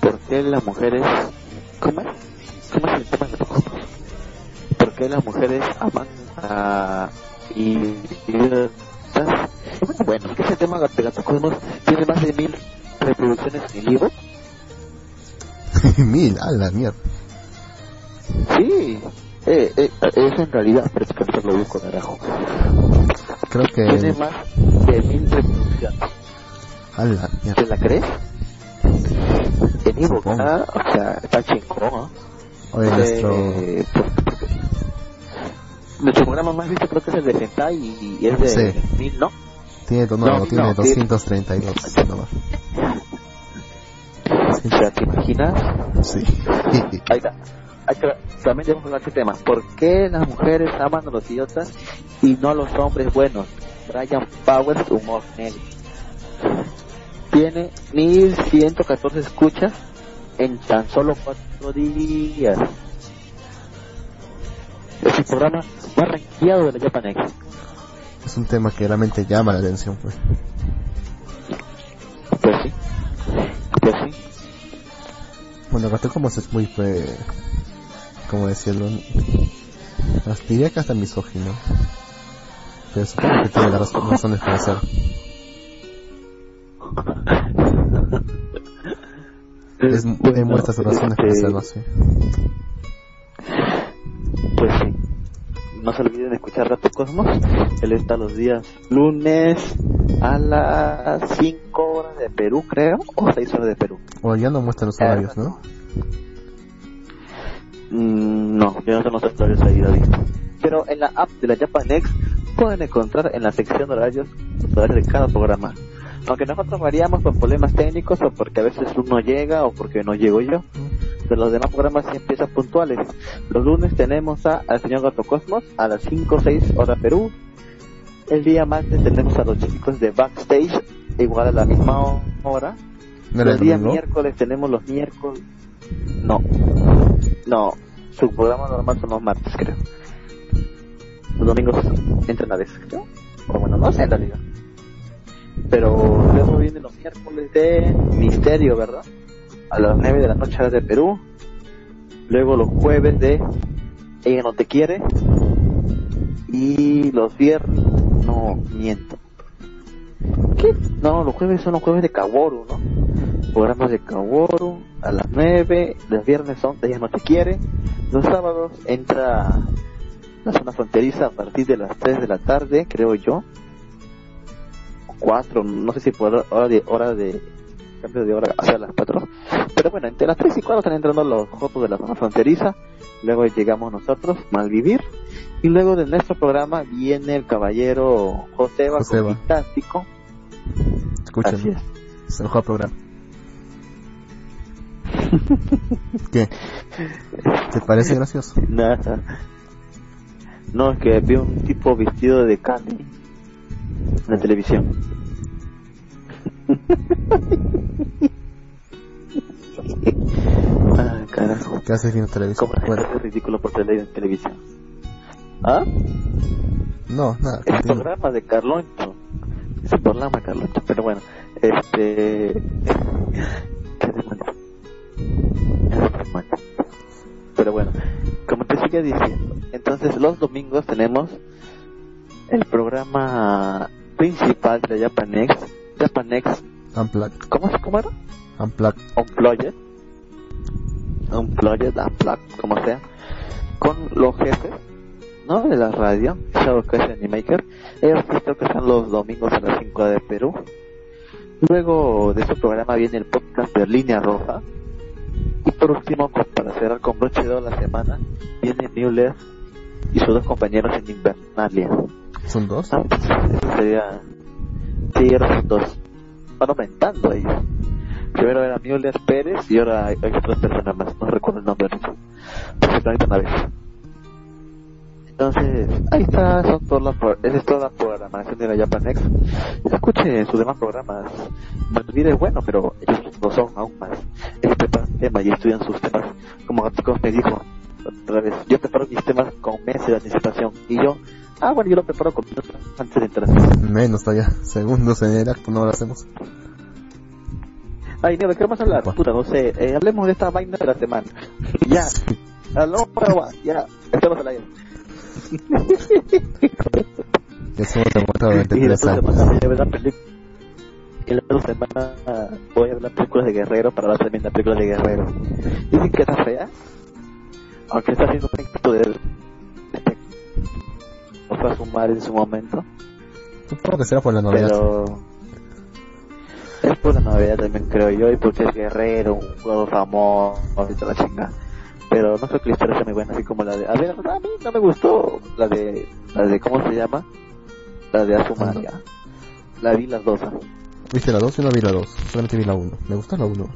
¿Por qué las mujeres, cómo es? ¿Cómo es el tema de los ojos? ¿Por qué las mujeres aman a idiotas? Bueno, bueno, es que ese tema de Gato Cosmos tiene más de mil reproducciones en vivo.
Mil, a la mierda.
Sí, eh, eh, eso en realidad, pero es que lo busco, carajo.
Creo
Tiene
que,
más de mil reproducciones.
a la mierda.
¿Te la crees? En Evo, o sea, está chingón, ¿no?
Oye, nuestro,
Eh, porque- nuestro programa más visto creo que es el de Sentai y, y es de
Sí.
mil, ¿no?
tiene, no,
no,
tiene
no,
232 nomás.
O sea, ¿te imaginas?
Sí.
Ahí está. También debemos hablar de este tema. ¿Por qué las mujeres aman a los idiotas y no a los hombres buenos? Brian Powers, humor negro. Tiene 1114 escuchas en tan solo cuatro días. Es el programa más rankeado de la Japanex.
Es un tema que realmente llama la atención, pues.
Pues sí. Pues sí.
Bueno, Gato como es muy, pues, como decirlo, diría que hasta misógino. Pero supongo que tiene las raz- razones para hacer. Es, hay muchas razones para hacerlo así.
Pues sí. No se olviden de escuchar Rato Cosmos. Él está los días lunes a las 5 horas de Perú, creo, o 6 horas de Perú.
O ya no muestran los horarios, ¿no?
Mm, no, yo no tengo los horarios ahí, David. Pero en la app de la Japanex pueden encontrar en la sección de horarios los horarios de cada programa. Aunque nosotros variamos por problemas técnicos o porque a veces uno llega o porque no llego yo. Pero los demás programas sí empiezan puntuales. Los lunes tenemos a, al señor Gato Cosmos a las 5 o 6 hora Perú. El día martes tenemos a los chicos de Backstage igual a la misma ho- hora.
¿No era
el día miércoles tenemos los miércoles. No, no, su programa normal son los martes, creo. Los domingos entran a veces, creo. O bueno, no sé en realidad. Pero luego vienen los miércoles de Misterio, ¿verdad? A las 9 de la noche de Perú. Luego los jueves de Ella no te quiere. Y los viernes, no, miento. ¿Qué? No, los jueves son los jueves de Kaworu, ¿no? Programas de Kaworu a las 9, los viernes son Ella no te quiere, los sábados entra la zona fronteriza a partir de las 3 de la tarde, creo yo, 4, no sé si por hora de, hora de cambio de hora hacia las 4, pero bueno, entre las 3 y 4 están entrando los jotos de la zona fronteriza, luego llegamos nosotros, Malvivir, y luego de nuestro programa viene el caballero Joseba,
Joseba.
con
Escúchame,
es.
es el programa. ¿Qué? ¿Te parece gracioso?
Nada. No, es que vi un tipo vestido de en la televisión. ah, carajo.
¿Qué haces viendo televisión?
¿Cómo
Bueno,
hace ridículo por tele televisión? ¿Ah?
no, nada,
El
continúa.
programa de Carloncho. Es el programa Carloncho, pero bueno. Este... Pero bueno, como te sigue diciendo, entonces los domingos tenemos el programa principal de Japanex, Japanex,
Unplugged,
¿cómo, se- cómo era?
Unplugged.
Unplugged. un Project Unplugged, como sea, con los jefes, ¿no? De la radio, Shadow Crash Animaker. Ellos creo que están los domingos a las 5 de Perú. Luego de su programa viene el podcast de Línea Roja. Y por último, para cerrar con broche de la semana, viene Mueller y sus dos compañeros en Invernalia.
¿Son dos?
Ah, sería... Sí, ahora son dos. Van aumentando ellos. Primero era Mueller Pérez y ahora hay, otras personas más. No recuerdo el nombre ahorita. Una vez. Entonces, ahí está, son todas las, esa es toda la programación de la Japanex. Escuchen sus demás programas. Manuel es bueno, pero ellos no son aún más. Ellos preparan temas y estudian sus temas. Como Gaticos me dijo otra vez, yo preparo mis temas con meses de anticipación. Y yo, ah, bueno, yo lo preparo con minutos antes de entrar.
Menos todavía. Segundos en el acto no lo hacemos.
Ay, Nero, ¿qué vamos a hablar? Puta, no sé, eh, hablemos de esta vaina de la semana. ya, hablamos para ya, estamos al aire.
Ya somos
y la
tres
otra
años.
Y la otra semana voy a ver las películas de Guerrero para hablar también de la película de Guerrero. Dicen que está fea, aunque está haciendo un éxito de no fue a sumar en su momento,
Supongo que será por la novedad.
pero es por la novedad también creo yo y porque es Guerrero, un juego famoso y toda la chinga. Pero no creo que la historia sea muy buena, así como la de... A ver, a mí no me gustó la de... La de ¿Cómo se llama? La de Azumaria. La vi las dos. ¿ah?
¿Viste la 2? Yo no vi la 2. Solamente vi la 1. Me gustó la 1.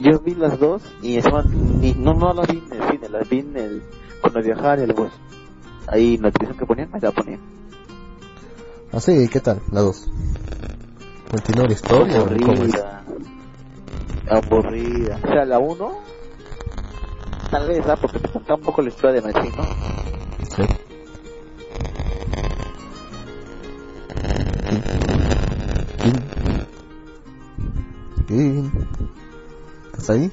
Yo vi las dos y encima ni, no, no las vi en el cine, las vi en el... Cuando viajaba en el bus. Ahí televisión que ponían, ahí la ponían.
Ah, sí, ¿qué tal? La 2. ¿Continúa la historia
aburrida. Aburrida. O sea, la uno... Tal vez, ¿ah? Porque te contaba un poco la historia de Machín, ¿no?
Sí. ¿Quién? ¿Estás ahí?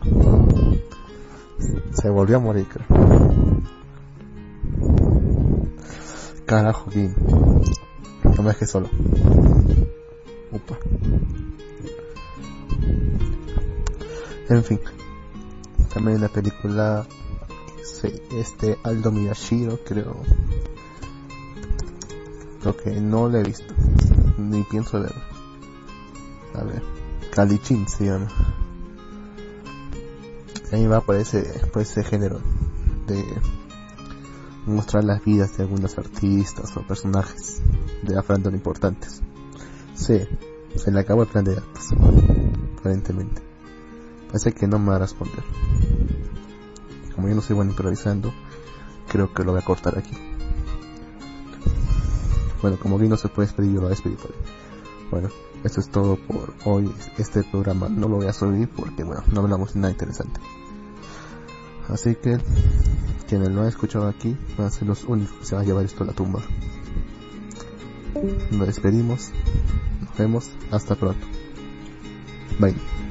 Se volvió a morir, creo. Carajo, Kim. No me dejes solo. Upa. En fin. También la película este Aldo Miyashiro creo creo que no lo he visto ni pienso verlo a ver Kalichin se llama a mí va por ese por ese género de mostrar las vidas de algunos artistas o personajes de la farándula importantes sí se le acabó el plan de datos aparentemente parece que no me va a responder como yo no soy bueno improvisando, creo que lo voy a cortar aquí. Bueno, como vi no se puede despedir, yo lo despedir por ahí. Bueno, esto es todo por hoy. Este programa no lo voy a subir porque, bueno, no hablamos de nada interesante. Así que, quienes lo han escuchado aquí van a ser los únicos que se van a llevar esto a la tumba. Nos despedimos. Nos vemos. Hasta pronto. Bye.